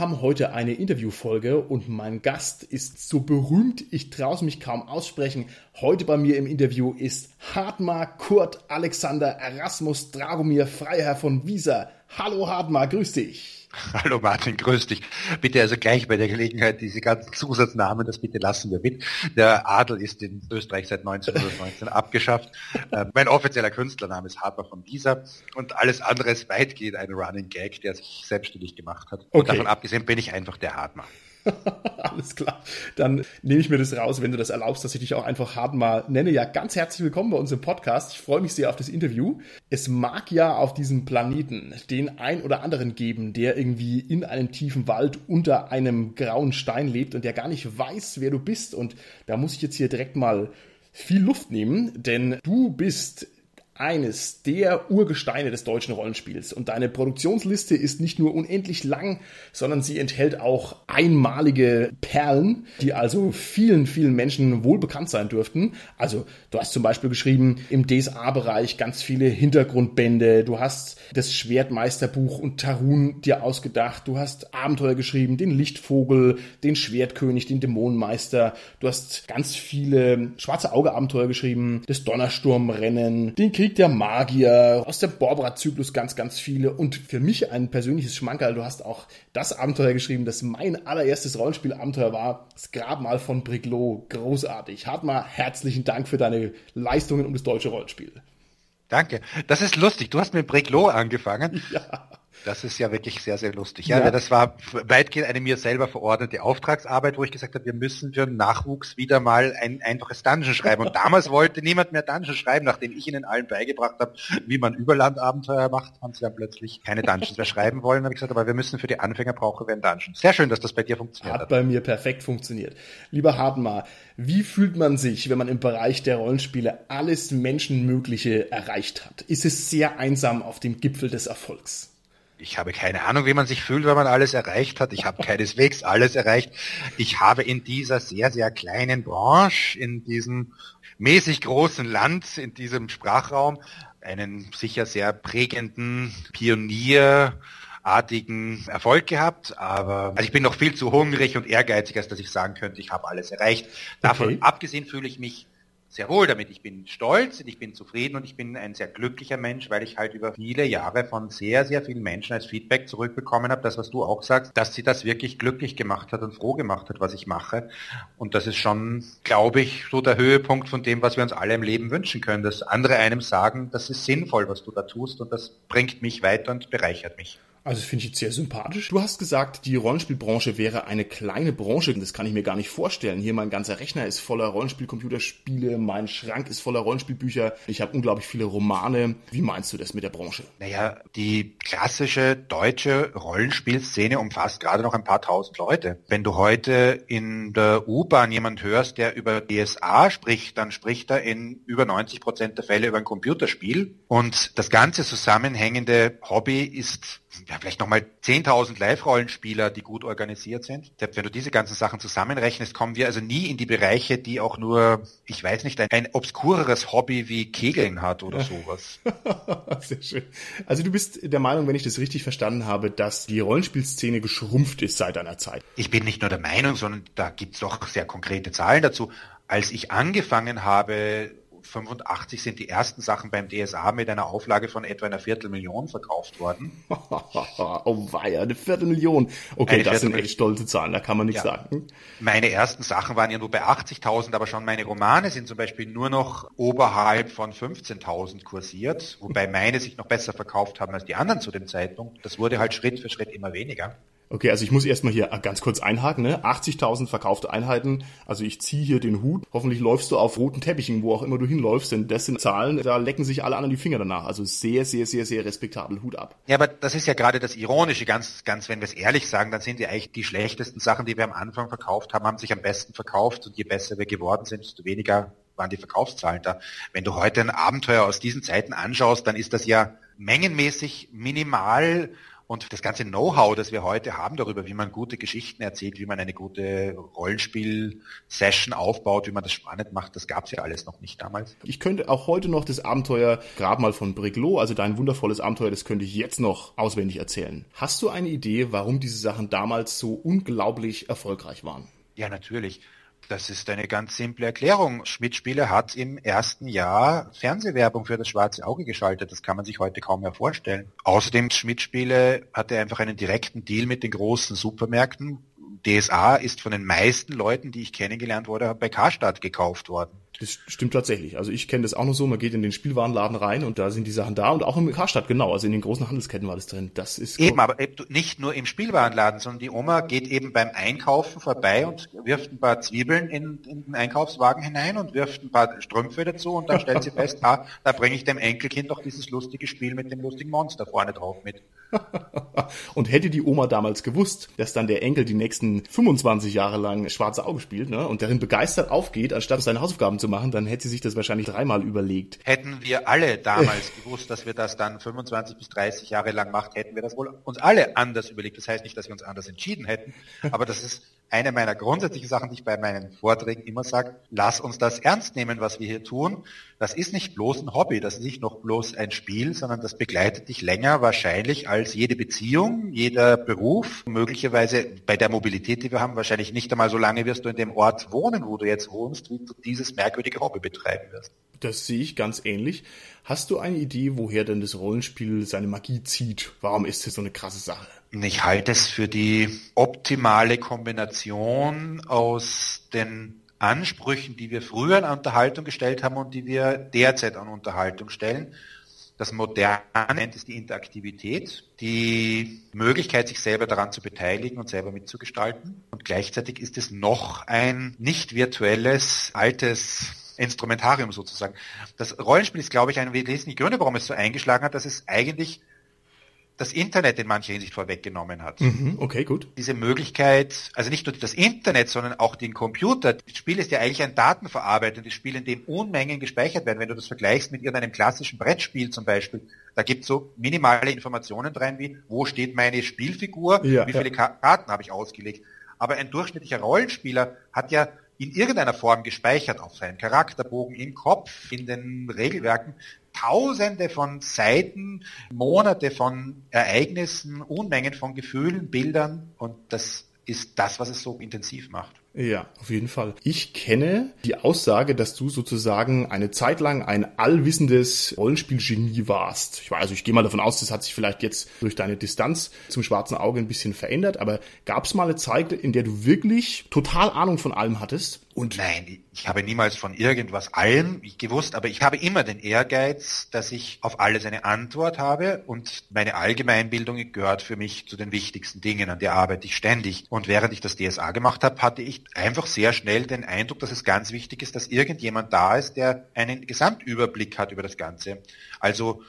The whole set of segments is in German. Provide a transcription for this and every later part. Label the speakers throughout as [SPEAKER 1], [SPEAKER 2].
[SPEAKER 1] Haben heute eine Interviewfolge und mein Gast ist so berühmt, ich traue es mich kaum aussprechen. Heute bei mir im Interview ist Hartmar Kurt Alexander Erasmus Dragomir Freiherr von Wieser. Hallo Hartmar, grüß dich.
[SPEAKER 2] Hallo Martin, grüß dich. Bitte also gleich bei der Gelegenheit diese ganzen Zusatznamen, das bitte lassen wir mit. Der Adel ist in Österreich seit 1919 abgeschafft. Äh, mein offizieller Künstlername ist Hartmar von Wieser und alles andere ist weitgehend ein Running Gag, der sich selbstständig gemacht hat. Okay. Und davon abgesehen bin ich einfach der Hartmar.
[SPEAKER 1] Alles klar. Dann nehme ich mir das raus, wenn du das erlaubst, dass ich dich auch einfach hart mal nenne. Ja, ganz herzlich willkommen bei uns im Podcast. Ich freue mich sehr auf das Interview. Es mag ja auf diesem Planeten den ein oder anderen geben, der irgendwie in einem tiefen Wald unter einem grauen Stein lebt und der gar nicht weiß, wer du bist. Und da muss ich jetzt hier direkt mal viel Luft nehmen, denn du bist eines der Urgesteine des deutschen Rollenspiels. Und deine Produktionsliste ist nicht nur unendlich lang, sondern sie enthält auch einmalige Perlen, die also vielen, vielen Menschen wohl bekannt sein dürften. Also du hast zum Beispiel geschrieben im DSA-Bereich ganz viele Hintergrundbände. Du hast das Schwertmeisterbuch und Tarun dir ausgedacht. Du hast Abenteuer geschrieben, den Lichtvogel, den Schwertkönig, den Dämonenmeister. Du hast ganz viele schwarze Auge-Abenteuer geschrieben, das Donnersturmrennen, den Krieg Krieg der Magier, aus dem Borbra-Zyklus ganz, ganz viele und für mich ein persönliches Schmankerl. Du hast auch das Abenteuer geschrieben, das mein allererstes Rollenspielabenteuer war, das Grabmal von Briglow. Großartig. Hartmar, herzlichen Dank für deine Leistungen um das deutsche Rollenspiel.
[SPEAKER 2] Danke. Das ist lustig. Du hast mit Briglow angefangen. Ja. Das ist ja wirklich sehr, sehr lustig. Ja, ja. das war weitgehend eine mir selber verordnete Auftragsarbeit, wo ich gesagt habe, wir müssen für Nachwuchs wieder mal ein einfaches Dungeon schreiben. Und damals wollte niemand mehr Dungeon schreiben, nachdem ich ihnen allen beigebracht habe, wie man Überlandabenteuer macht, haben sie dann plötzlich keine Dungeons mehr schreiben wollen. habe ich gesagt, aber wir müssen für die Anfänger brauchen wir ein Dungeon. Sehr schön, dass das bei dir funktioniert
[SPEAKER 1] hat. Hat bei mir perfekt funktioniert. Lieber Hartmar, wie fühlt man sich, wenn man im Bereich der Rollenspiele alles Menschenmögliche erreicht hat? Ist es sehr einsam auf dem Gipfel des Erfolgs?
[SPEAKER 2] Ich habe keine Ahnung, wie man sich fühlt, wenn man alles erreicht hat. Ich habe keineswegs alles erreicht. Ich habe in dieser sehr, sehr kleinen Branche, in diesem mäßig großen Land, in diesem Sprachraum, einen sicher sehr prägenden Pionierartigen Erfolg gehabt, aber also ich bin noch viel zu hungrig und ehrgeizig, als dass ich sagen könnte, ich habe alles erreicht. Davon okay. abgesehen fühle ich mich sehr wohl damit. Ich bin stolz und ich bin zufrieden und ich bin ein sehr glücklicher Mensch, weil ich halt über viele Jahre von sehr, sehr vielen Menschen als Feedback zurückbekommen habe, das, was du auch sagst, dass sie das wirklich glücklich gemacht hat und froh gemacht hat, was ich mache. Und das ist schon, glaube ich, so der Höhepunkt von dem, was wir uns alle im Leben wünschen können, dass andere einem sagen, das ist sinnvoll, was du da tust und das bringt mich weiter und bereichert mich.
[SPEAKER 1] Also das finde ich jetzt sehr sympathisch. Du hast gesagt, die Rollenspielbranche wäre eine kleine Branche. Das kann ich mir gar nicht vorstellen. Hier mein ganzer Rechner ist voller Rollenspielcomputerspiele, mein Schrank ist voller Rollenspielbücher. Ich habe unglaublich viele Romane. Wie meinst du das mit der Branche?
[SPEAKER 2] Naja, die klassische deutsche Rollenspielszene umfasst gerade noch ein paar tausend Leute. Wenn du heute in der U-Bahn jemand hörst, der über DSA spricht, dann spricht er in über 90 Prozent der Fälle über ein Computerspiel. Und das ganze zusammenhängende Hobby ist ja, vielleicht nochmal 10.000 Live-Rollenspieler, die gut organisiert sind. Wenn du diese ganzen Sachen zusammenrechnest, kommen wir also nie in die Bereiche, die auch nur, ich weiß nicht, ein, ein obskureres Hobby wie Kegeln hat oder sowas.
[SPEAKER 1] Sehr schön. Also du bist der Meinung, wenn ich das richtig verstanden habe, dass die Rollenspielszene geschrumpft ist seit einer Zeit.
[SPEAKER 2] Ich bin nicht nur der Meinung, sondern da gibt's doch sehr konkrete Zahlen dazu. Als ich angefangen habe, 85 sind die ersten Sachen beim DSA mit einer Auflage von etwa einer Viertelmillion verkauft worden.
[SPEAKER 1] oh weia, eine Viertelmillion. Okay, eine das sind echt stolze Zahlen, da kann man nichts ja. sagen.
[SPEAKER 2] Meine ersten Sachen waren ja nur bei 80.000, aber schon meine Romane sind zum Beispiel nur noch oberhalb von 15.000 kursiert, wobei meine sich noch besser verkauft haben als die anderen zu dem Zeitpunkt. Das wurde halt Schritt für Schritt immer weniger.
[SPEAKER 1] Okay, also ich muss erstmal hier ganz kurz einhaken, ne? 80.000 verkaufte Einheiten. Also ich ziehe hier den Hut. Hoffentlich läufst du auf roten Teppichen, wo auch immer du hinläufst, denn das sind Zahlen, da lecken sich alle anderen die Finger danach. Also sehr, sehr, sehr, sehr respektabel. Hut ab.
[SPEAKER 2] Ja, aber das ist ja gerade das Ironische. Ganz, ganz, wenn wir es ehrlich sagen, dann sind ja eigentlich die schlechtesten Sachen, die wir am Anfang verkauft haben, haben sich am besten verkauft und je besser wir geworden sind, desto weniger waren die Verkaufszahlen da. Wenn du heute ein Abenteuer aus diesen Zeiten anschaust, dann ist das ja mengenmäßig minimal und das ganze Know-how, das wir heute haben darüber, wie man gute Geschichten erzählt, wie man eine gute Rollenspiel-Session aufbaut, wie man das spannend macht, das gab es ja alles noch nicht damals.
[SPEAKER 1] Ich könnte auch heute noch das Abenteuer Grabmal von Briglo, also dein wundervolles Abenteuer, das könnte ich jetzt noch auswendig erzählen. Hast du eine Idee, warum diese Sachen damals so unglaublich erfolgreich waren?
[SPEAKER 2] Ja, natürlich. Das ist eine ganz simple Erklärung. Schmidt-Spiele hat im ersten Jahr Fernsehwerbung für das schwarze Auge geschaltet. Das kann man sich heute kaum mehr vorstellen. Außerdem Schmidt-Spiele hatte einfach einen direkten Deal mit den großen Supermärkten. DSA ist von den meisten Leuten, die ich kennengelernt wurde, bei Karstadt gekauft worden.
[SPEAKER 1] Das stimmt tatsächlich. Also ich kenne das auch noch so, man geht in den Spielwarenladen rein und da sind die Sachen da und auch im Karstadt, genau, also in den großen Handelsketten war das drin. Das ist
[SPEAKER 2] eben, aber nicht nur im Spielwarenladen, sondern die Oma geht eben beim Einkaufen vorbei und wirft ein paar Zwiebeln in, in den Einkaufswagen hinein und wirft ein paar Strümpfe dazu und dann stellt sie fest, ah, da bringe ich dem Enkelkind doch dieses lustige Spiel mit dem lustigen Monster vorne drauf mit.
[SPEAKER 1] und hätte die Oma damals gewusst, dass dann der Enkel die nächsten 25 Jahre lang schwarze Auge spielt ne, und darin begeistert aufgeht, anstatt seine Hausaufgaben zu machen, dann hätte sie sich das wahrscheinlich dreimal überlegt.
[SPEAKER 2] Hätten wir alle damals gewusst, dass wir das dann 25 bis 30 Jahre lang macht, hätten wir das wohl uns alle anders überlegt. Das heißt nicht, dass wir uns anders entschieden hätten, aber das ist eine meiner grundsätzlichen Sachen, die ich bei meinen Vorträgen immer sage, lass uns das ernst nehmen, was wir hier tun. Das ist nicht bloß ein Hobby, das ist nicht noch bloß ein Spiel, sondern das begleitet dich länger wahrscheinlich als jede Beziehung, jeder Beruf. Möglicherweise bei der Mobilität, die wir haben, wahrscheinlich nicht einmal so lange wirst du in dem Ort wohnen, wo du jetzt wohnst, wie du dieses merkwürdige Hobby betreiben wirst.
[SPEAKER 1] Das sehe ich ganz ähnlich. Hast du eine Idee, woher denn das Rollenspiel seine Magie zieht? Warum ist es so eine krasse Sache?
[SPEAKER 2] Ich halte es für die optimale Kombination aus den Ansprüchen, die wir früher an Unterhaltung gestellt haben und die wir derzeit an Unterhaltung stellen. Das Moderne es die Interaktivität, die Möglichkeit, sich selber daran zu beteiligen und selber mitzugestalten. Und gleichzeitig ist es noch ein nicht virtuelles, altes Instrumentarium sozusagen. Das Rollenspiel ist, glaube ich, ein wesentlicher Gründe, warum es so eingeschlagen hat, dass es eigentlich das Internet in mancher Hinsicht vorweggenommen hat.
[SPEAKER 1] Mhm, okay, gut.
[SPEAKER 2] Diese Möglichkeit, also nicht nur das Internet, sondern auch den Computer. Das Spiel ist ja eigentlich ein datenverarbeitendes Spiel, in dem Unmengen gespeichert werden. Wenn du das vergleichst mit irgendeinem klassischen Brettspiel zum Beispiel, da gibt es so minimale Informationen drin, wie wo steht meine Spielfigur, ja, wie viele ja. Karten habe ich ausgelegt. Aber ein durchschnittlicher Rollenspieler hat ja in irgendeiner Form gespeichert auf seinen Charakterbogen, im Kopf, in den Regelwerken, tausende von Seiten, Monate von Ereignissen, Unmengen von Gefühlen, Bildern und das ist das, was es so intensiv macht.
[SPEAKER 1] Ja, auf jeden Fall. Ich kenne die Aussage, dass du sozusagen eine Zeit lang ein allwissendes Rollenspielgenie warst. Ich weiß, also ich gehe mal davon aus, das hat sich vielleicht jetzt durch deine Distanz zum schwarzen Auge ein bisschen verändert, aber gab es mal eine Zeit, in der du wirklich total Ahnung von allem hattest?
[SPEAKER 2] Und Nein, ich habe niemals von irgendwas allem gewusst, aber ich habe immer den Ehrgeiz, dass ich auf alles eine Antwort habe und meine Allgemeinbildung gehört für mich zu den wichtigsten Dingen, an der arbeite ich ständig. Und während ich das DSA gemacht habe, hatte ich einfach sehr schnell den Eindruck, dass es ganz wichtig ist, dass irgendjemand da ist, der einen Gesamtüberblick hat über das Ganze. Also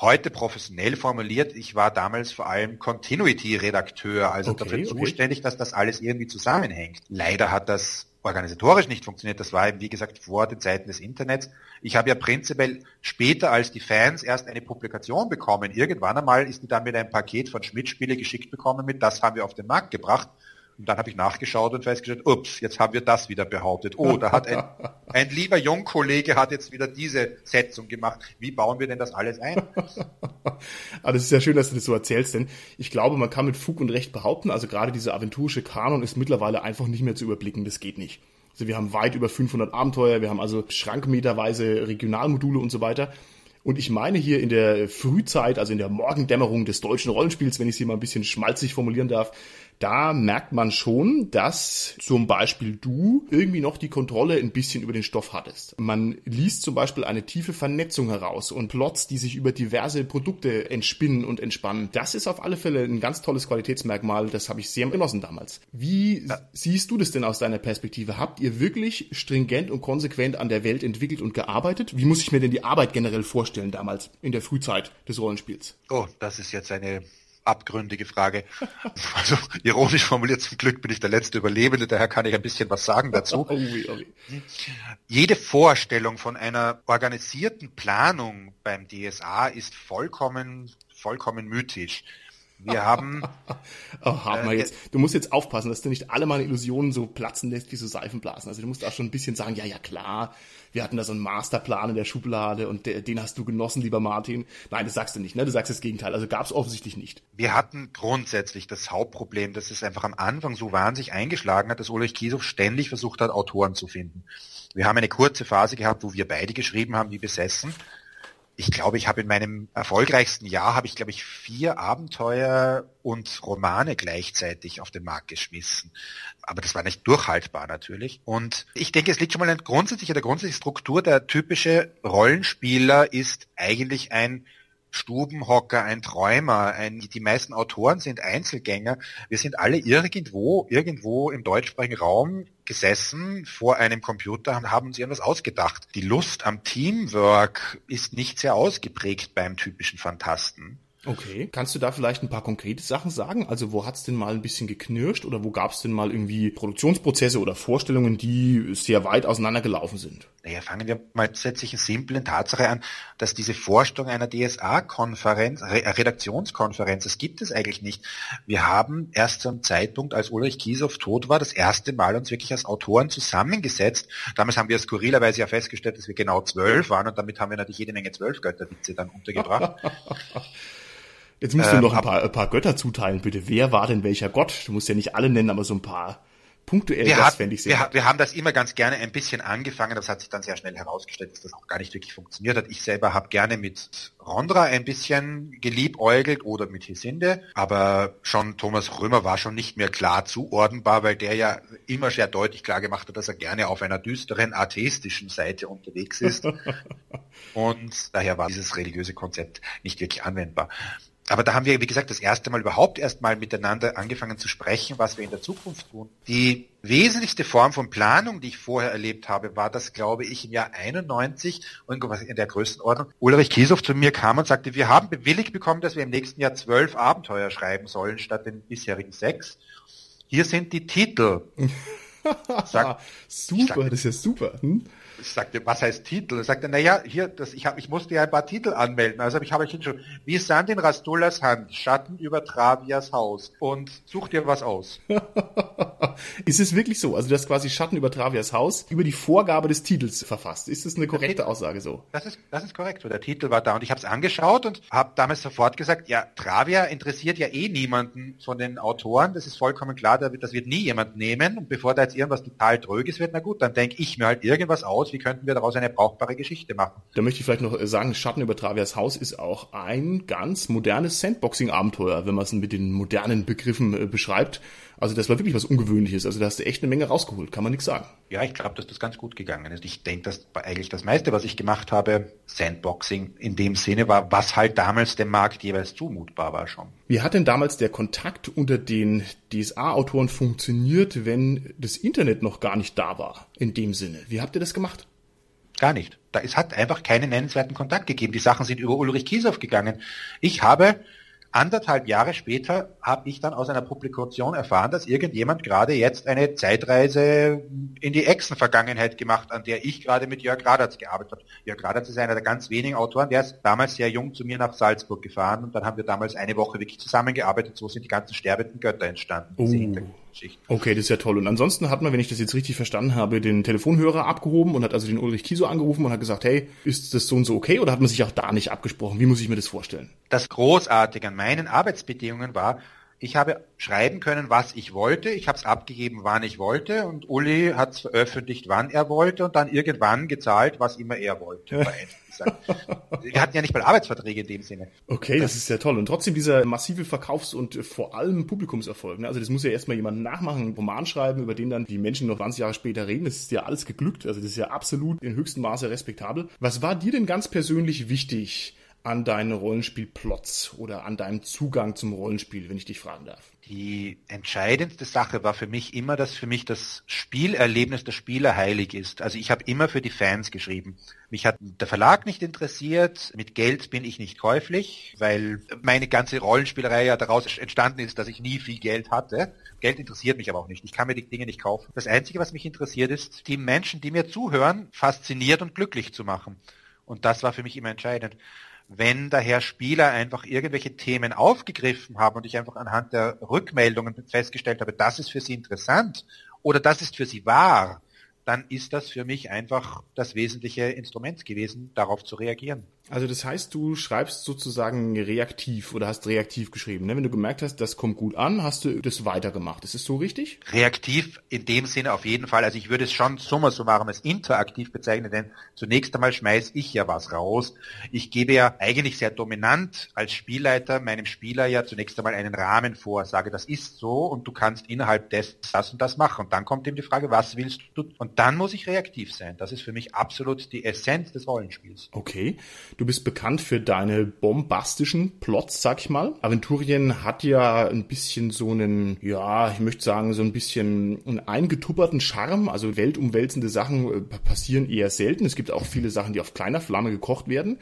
[SPEAKER 2] heute professionell formuliert, ich war damals vor allem Continuity-Redakteur, also okay, dafür zuständig, dass das alles irgendwie zusammenhängt. Leider hat das organisatorisch nicht funktioniert. Das war eben, wie gesagt, vor den Zeiten des Internets. Ich habe ja prinzipiell später als die Fans erst eine Publikation bekommen. Irgendwann einmal ist die dann mit einem Paket von Schmidt-Spiele geschickt bekommen mit, das haben wir auf den Markt gebracht. Und dann habe ich nachgeschaut und festgestellt, ups, jetzt haben wir das wieder behauptet. Oh, da hat ein, ein lieber Jungkollege hat jetzt wieder diese Setzung gemacht. Wie bauen wir denn das alles ein?
[SPEAKER 1] Aber ah, das ist ja schön, dass du das so erzählst, denn ich glaube, man kann mit Fug und Recht behaupten, also gerade dieser aventurische Kanon ist mittlerweile einfach nicht mehr zu überblicken. Das geht nicht. Also wir haben weit über 500 Abenteuer, wir haben also schrankmeterweise Regionalmodule und so weiter. Und ich meine hier in der Frühzeit, also in der Morgendämmerung des deutschen Rollenspiels, wenn ich sie mal ein bisschen schmalzig formulieren darf, da merkt man schon, dass zum Beispiel du irgendwie noch die Kontrolle ein bisschen über den Stoff hattest. Man liest zum Beispiel eine tiefe Vernetzung heraus und Plots, die sich über diverse Produkte entspinnen und entspannen. Das ist auf alle Fälle ein ganz tolles Qualitätsmerkmal. Das habe ich sehr genossen damals. Wie ja. siehst du das denn aus deiner Perspektive? Habt ihr wirklich stringent und konsequent an der Welt entwickelt und gearbeitet? Wie muss ich mir denn die Arbeit generell vorstellen damals in der Frühzeit des Rollenspiels?
[SPEAKER 2] Oh, das ist jetzt eine abgründige Frage. Also ironisch formuliert, zum Glück bin ich der letzte Überlebende, daher kann ich ein bisschen was sagen dazu. Oh, oh. Jede Vorstellung von einer organisierten Planung beim DSA ist vollkommen, vollkommen mythisch. Wir haben.
[SPEAKER 1] oh, haben wir äh, jetzt. Du musst jetzt aufpassen, dass du nicht alle meine Illusionen so platzen lässt wie so Seifenblasen. Also du musst auch schon ein bisschen sagen, ja, ja, klar, wir hatten da so einen Masterplan in der Schublade und der, den hast du genossen, lieber Martin. Nein, das sagst du nicht, ne? Du sagst das Gegenteil. Also gab es offensichtlich nicht.
[SPEAKER 2] Wir hatten grundsätzlich das Hauptproblem, dass es einfach am Anfang so wahnsinnig eingeschlagen hat, dass Ulrich Kiesow ständig versucht hat, Autoren zu finden. Wir haben eine kurze Phase gehabt, wo wir beide geschrieben haben, wie besessen ich glaube, ich habe in meinem erfolgreichsten Jahr habe ich, glaube ich, vier Abenteuer und Romane gleichzeitig auf den Markt geschmissen. Aber das war nicht durchhaltbar natürlich. Und ich denke, es liegt schon mal grundsätzlich in der grundsätzlichen Struktur. Der typische Rollenspieler ist eigentlich ein Stubenhocker, ein Träumer, ein, die meisten Autoren sind Einzelgänger. Wir sind alle irgendwo, irgendwo im deutschsprachigen Raum gesessen vor einem Computer und haben uns irgendwas ausgedacht. Die Lust am Teamwork ist nicht sehr ausgeprägt beim typischen Fantasten.
[SPEAKER 1] Okay. Kannst du da vielleicht ein paar konkrete Sachen sagen? Also wo hat's denn mal ein bisschen geknirscht oder wo gab's denn mal irgendwie Produktionsprozesse oder Vorstellungen, die sehr weit auseinandergelaufen sind?
[SPEAKER 2] Naja, fangen wir mal grundsätzlich eine simple Tatsache an, dass diese Vorstellung einer DSA-Konferenz, Re Redaktionskonferenz, das gibt es eigentlich nicht. Wir haben erst zum Zeitpunkt, als Ulrich Kiesow tot war, das erste Mal uns wirklich als Autoren zusammengesetzt. Damals haben wir skurrilerweise ja festgestellt, dass wir genau zwölf waren und damit haben wir natürlich jede Menge Zwölfgötterwitze dann untergebracht.
[SPEAKER 1] Jetzt musst du ähm, noch ein paar, ein paar Götter zuteilen, bitte. Wer war denn welcher Gott? Du musst ja nicht alle nennen, aber so ein paar punktuell,
[SPEAKER 2] wir das fände ich sehr. Wir, wir, haben das immer ganz gerne ein bisschen angefangen, das hat sich dann sehr schnell herausgestellt, dass das auch gar nicht wirklich funktioniert hat. Ich selber habe gerne mit Rondra ein bisschen geliebäugelt oder mit Hisinde, aber schon Thomas Römer war schon nicht mehr klar zuordnenbar, weil der ja immer sehr deutlich klar gemacht hat, dass er gerne auf einer düsteren atheistischen Seite unterwegs ist. Und daher war dieses religiöse Konzept nicht wirklich anwendbar aber da haben wir, wie gesagt, das erste Mal überhaupt erst mal miteinander angefangen zu sprechen, was wir in der Zukunft tun. Die wesentlichste Form von Planung, die ich vorher erlebt habe, war das, glaube ich, im Jahr 91, irgendwas in der Größenordnung. Ulrich Kiesow zu mir kam und sagte, wir haben bewilligt bekommen, dass wir im nächsten Jahr zwölf Abenteuer schreiben sollen, statt den bisherigen sechs. Hier sind die Titel.
[SPEAKER 1] Sag, super, sag, das ist ja super. Hm?
[SPEAKER 2] Ich sagte, was heißt Titel? Er sagte, naja, hier, das, ich, hab, ich musste ja ein paar Titel anmelden. Also ich habe ich schon, wie Sand in Rastullas Hand, Schatten über Travias Haus und such dir was aus.
[SPEAKER 1] ist es wirklich so? Also du hast quasi Schatten über Travias Haus über die Vorgabe des Titels verfasst. Ist das eine korrekte Titel, Aussage so?
[SPEAKER 2] Das ist, das ist korrekt. So, der Titel war da und ich habe es angeschaut und habe damals sofort gesagt, ja, Travia interessiert ja eh niemanden von den Autoren. Das ist vollkommen klar, das wird nie jemand nehmen. Und bevor da jetzt irgendwas total Tröges wird, na gut, dann denke ich mir halt irgendwas aus, wie könnten wir daraus eine brauchbare Geschichte machen.
[SPEAKER 1] Da möchte ich vielleicht noch sagen, Schatten über Travias Haus ist auch ein ganz modernes Sandboxing-Abenteuer, wenn man es mit den modernen Begriffen äh, beschreibt. Also das war wirklich was Ungewöhnliches. Also da hast du echt eine Menge rausgeholt, kann man nichts sagen.
[SPEAKER 2] Ja, ich glaube, dass das ganz gut gegangen ist. Ich denke, dass eigentlich das meiste, was ich gemacht habe, Sandboxing in dem Sinne war, was halt damals dem Markt jeweils zumutbar war schon.
[SPEAKER 1] Wie hat denn damals der Kontakt unter den DSA-Autoren funktioniert, wenn das Internet noch gar nicht da war, in dem Sinne? Wie habt ihr das gemacht?
[SPEAKER 2] Gar nicht. Da, es hat einfach keinen nennenswerten Kontakt gegeben. Die Sachen sind über Ulrich Kiesow gegangen. Ich habe anderthalb Jahre später habe ich dann aus einer Publikation erfahren, dass irgendjemand gerade jetzt eine Zeitreise in die Echsen-Vergangenheit gemacht, an der ich gerade mit Jörg Radatz gearbeitet habe. Jörg Radatz ist einer der ganz wenigen Autoren, der ist damals sehr jung zu mir nach Salzburg gefahren und dann haben wir damals eine Woche wirklich zusammengearbeitet. So sind die ganzen sterbenden Götter entstanden.
[SPEAKER 1] Uh. Okay, das ist ja toll. Und ansonsten hat man, wenn ich das jetzt richtig verstanden habe, den Telefonhörer abgehoben und hat also den Ulrich Kiso angerufen und hat gesagt, hey, ist das so und so okay oder hat man sich auch da nicht abgesprochen? Wie muss ich mir das vorstellen?
[SPEAKER 2] Das Großartige an meinen Arbeitsbedingungen war, ich habe schreiben können, was ich wollte. Ich habe es abgegeben, wann ich wollte. Und Uli hat es veröffentlicht, wann er wollte und dann irgendwann gezahlt, was immer er wollte. Wir hatten ja nicht mal Arbeitsverträge in dem Sinne.
[SPEAKER 1] Okay, das, das ist ja toll. Und trotzdem dieser massive Verkaufs- und vor allem Publikumserfolg. Ne? Also das muss ja erstmal jemand nachmachen, einen Roman schreiben, über den dann die Menschen noch 20 Jahre später reden. Das ist ja alles geglückt. Also das ist ja absolut in höchstem Maße respektabel. Was war dir denn ganz persönlich wichtig? An deinen Rollenspielplots oder an deinem Zugang zum Rollenspiel, wenn ich dich fragen darf?
[SPEAKER 2] Die entscheidendste Sache war für mich immer, dass für mich das Spielerlebnis der Spieler heilig ist. Also ich habe immer für die Fans geschrieben. Mich hat der Verlag nicht interessiert, mit Geld bin ich nicht käuflich, weil meine ganze Rollenspielerei ja daraus entstanden ist, dass ich nie viel Geld hatte. Geld interessiert mich aber auch nicht. Ich kann mir die Dinge nicht kaufen. Das Einzige, was mich interessiert, ist, die Menschen, die mir zuhören, fasziniert und glücklich zu machen. Und das war für mich immer entscheidend wenn daher Spieler einfach irgendwelche Themen aufgegriffen haben und ich einfach anhand der Rückmeldungen festgestellt habe, das ist für sie interessant oder das ist für sie wahr, dann ist das für mich einfach das wesentliche Instrument gewesen, darauf zu reagieren.
[SPEAKER 1] Also das heißt, du schreibst sozusagen reaktiv oder hast reaktiv geschrieben. Ne? Wenn du gemerkt hast, das kommt gut an, hast du das weitergemacht. Ist es so richtig?
[SPEAKER 2] Reaktiv in dem Sinne auf jeden Fall. Also ich würde es schon summa summarum als interaktiv bezeichnen, denn zunächst einmal schmeiß ich ja was raus. Ich gebe ja eigentlich sehr dominant als Spielleiter meinem Spieler ja zunächst einmal einen Rahmen vor, sage, das ist so und du kannst innerhalb des das und das machen. Und dann kommt eben die Frage, was willst du? Und dann muss ich reaktiv sein. Das ist für mich absolut die Essenz des Rollenspiels.
[SPEAKER 1] Okay. Du bist bekannt für deine bombastischen Plots, sag ich mal. Aventurien hat ja ein bisschen so einen, ja, ich möchte sagen, so ein bisschen einen eingetupperten Charme. Also weltumwälzende Sachen äh, passieren eher selten. Es gibt auch viele Sachen, die auf kleiner Flamme gekocht werden.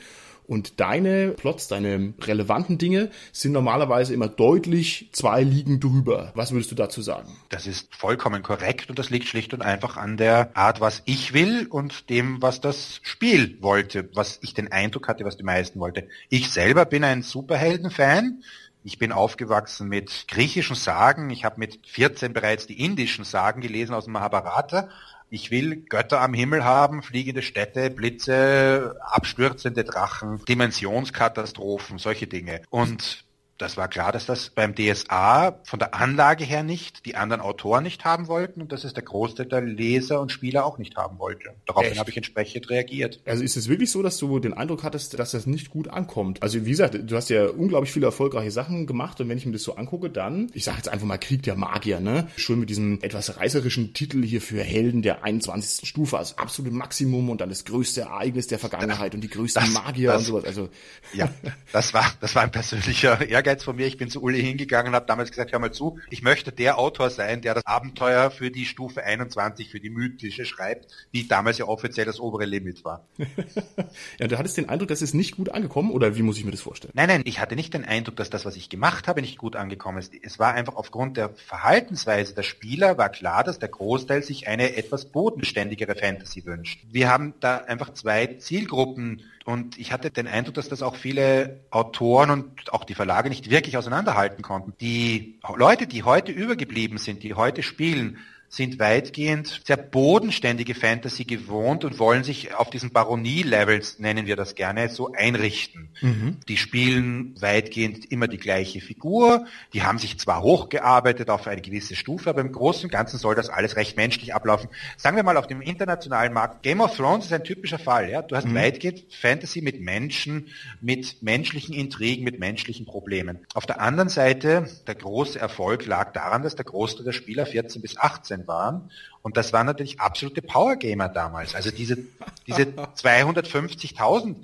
[SPEAKER 1] Und deine Plots, deine relevanten Dinge sind normalerweise immer deutlich zwei Ligen drüber. Was würdest du dazu sagen?
[SPEAKER 2] Das ist vollkommen korrekt und das liegt schlicht und einfach an der Art, was ich will und dem, was das Spiel wollte, was ich den Eindruck hatte, was die meisten wollte. Ich selber bin ein Superhelden-Fan. Ich bin aufgewachsen mit griechischen Sagen. Ich habe mit 14 bereits die indischen Sagen gelesen aus dem Mahabharata ich will Götter am Himmel haben, fliegende Städte, Blitze, abstürzende Drachen, Dimensionskatastrophen, solche Dinge. Und das war klar, dass das beim DSA von der Anlage her nicht, die anderen Autoren nicht haben wollten und dass es der Großteil der Leser und Spieler auch nicht haben wollte. Daraufhin habe ich entsprechend reagiert.
[SPEAKER 1] Also ist es wirklich so, dass du den Eindruck hattest, dass das nicht gut ankommt? Also wie gesagt, du hast ja unglaublich viele erfolgreiche Sachen gemacht und wenn ich mir das so angucke, dann, ich sage jetzt einfach mal Krieg der Magier, ne? Schon mit diesem etwas reißerischen Titel hier für Helden der 21. Stufe, also absolute Maximum und dann das größte Ereignis der Vergangenheit und die größten das, Magier das, und sowas. Also
[SPEAKER 2] ja, das war das war ein persönlicher Ehrgeiz Ehrgeiz von mir. Ich bin zu Uli hingegangen und habe damals gesagt, hör mal zu, ich möchte der Autor sein, der das Abenteuer für die Stufe 21, für die mythische schreibt, die damals ja offiziell das obere Limit war.
[SPEAKER 1] ja, du hattest den Eindruck, dass es nicht gut angekommen oder wie muss ich mir das vorstellen?
[SPEAKER 2] Nein, nein, ich hatte nicht den Eindruck, dass das, was ich gemacht habe, nicht gut angekommen ist. Es war einfach aufgrund der Verhaltensweise der Spieler war klar, dass der Großteil sich eine etwas bodenständigere Fantasy wünscht. Wir haben da einfach zwei Zielgruppen und ich hatte den Eindruck, dass das auch viele Autoren und auch die Verlage nicht wirklich auseinanderhalten konnten. Die Leute, die heute übergeblieben sind, die heute spielen, sind weitgehend sehr bodenständige Fantasy gewohnt und wollen sich auf diesen Baronie-Levels, nennen wir das gerne, so einrichten. Mhm. Die spielen weitgehend immer die gleiche Figur, die haben sich zwar hochgearbeitet auf eine gewisse Stufe, aber im Großen und Ganzen soll das alles recht menschlich ablaufen. Sagen wir mal auf dem internationalen Markt, Game of Thrones ist ein typischer Fall, ja. Du hast mhm. weitgehend Fantasy mit Menschen, mit menschlichen Intrigen, mit menschlichen Problemen. Auf der anderen Seite, der große Erfolg lag daran, dass der Großteil der Spieler 14 bis 18 13 waren. Und das waren natürlich absolute Powergamer damals. Also diese, diese 250.000,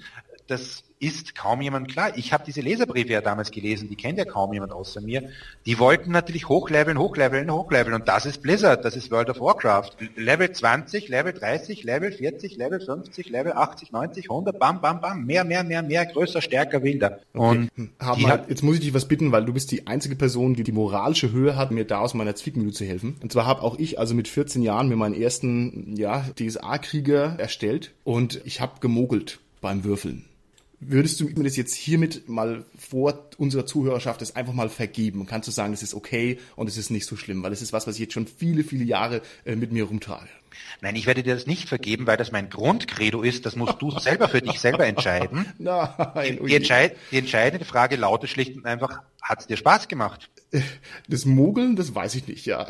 [SPEAKER 2] das ist kaum jemand klar. Ich habe diese Leserbriefe ja damals gelesen, die kennt ja kaum jemand außer mir. Die wollten natürlich hochleveln, hochleveln, hochleveln und das ist Blizzard, das ist World of Warcraft. Level 20, Level 30, Level 40, Level 50, Level 80, 90, 100, bam, bam, bam, mehr, mehr, mehr, mehr, größer, stärker, wilder.
[SPEAKER 1] Und okay. Hm, mal, jetzt muss ich dich was bitten, weil du bist die einzige Person, die die moralische Höhe hat, mir da aus meiner Zwickmühle zu helfen. Und zwar habe auch ich also mit 14 Jahren mir meinen ersten ja, DSA-Krieger erstellt und ich habe gemogelt beim Würfeln. Würdest du mir das jetzt hiermit mal vor unserer Zuhörerschaft das einfach mal vergeben? Kannst du sagen, das ist okay und es ist nicht so schlimm, weil es ist was, was ich jetzt schon viele, viele Jahre äh, mit mir rumtrage.
[SPEAKER 2] Nein, ich werde dir das nicht vergeben, weil das mein Grundcredo ist. Das musst du selber für dich selber entscheiden. Nein, die, entscheid die entscheidende Frage lautet schlicht und einfach, hat es dir Spaß gemacht?
[SPEAKER 1] Das Mogeln, das weiß ich nicht, ja.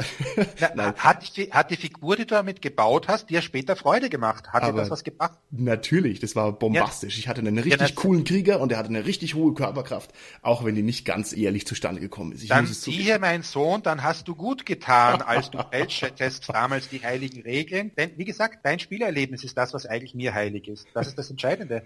[SPEAKER 2] Na, hat, die, hat die Figur, die du damit gebaut hast, dir später Freude gemacht? Hat dir das was gebracht?
[SPEAKER 1] Natürlich, das war bombastisch. Ja. Ich hatte einen richtig ja, coolen Krieger und er hatte eine richtig hohe Körperkraft, auch wenn die nicht ganz ehrlich zustande gekommen ist. Ich
[SPEAKER 2] dann sieh hier, mein Sohn, dann hast du gut getan, als du fälschtest damals die heiligen Regeln. Denn, wie gesagt, dein Spielerlebnis ist das, was eigentlich mir heilig ist. Das ist das Entscheidende.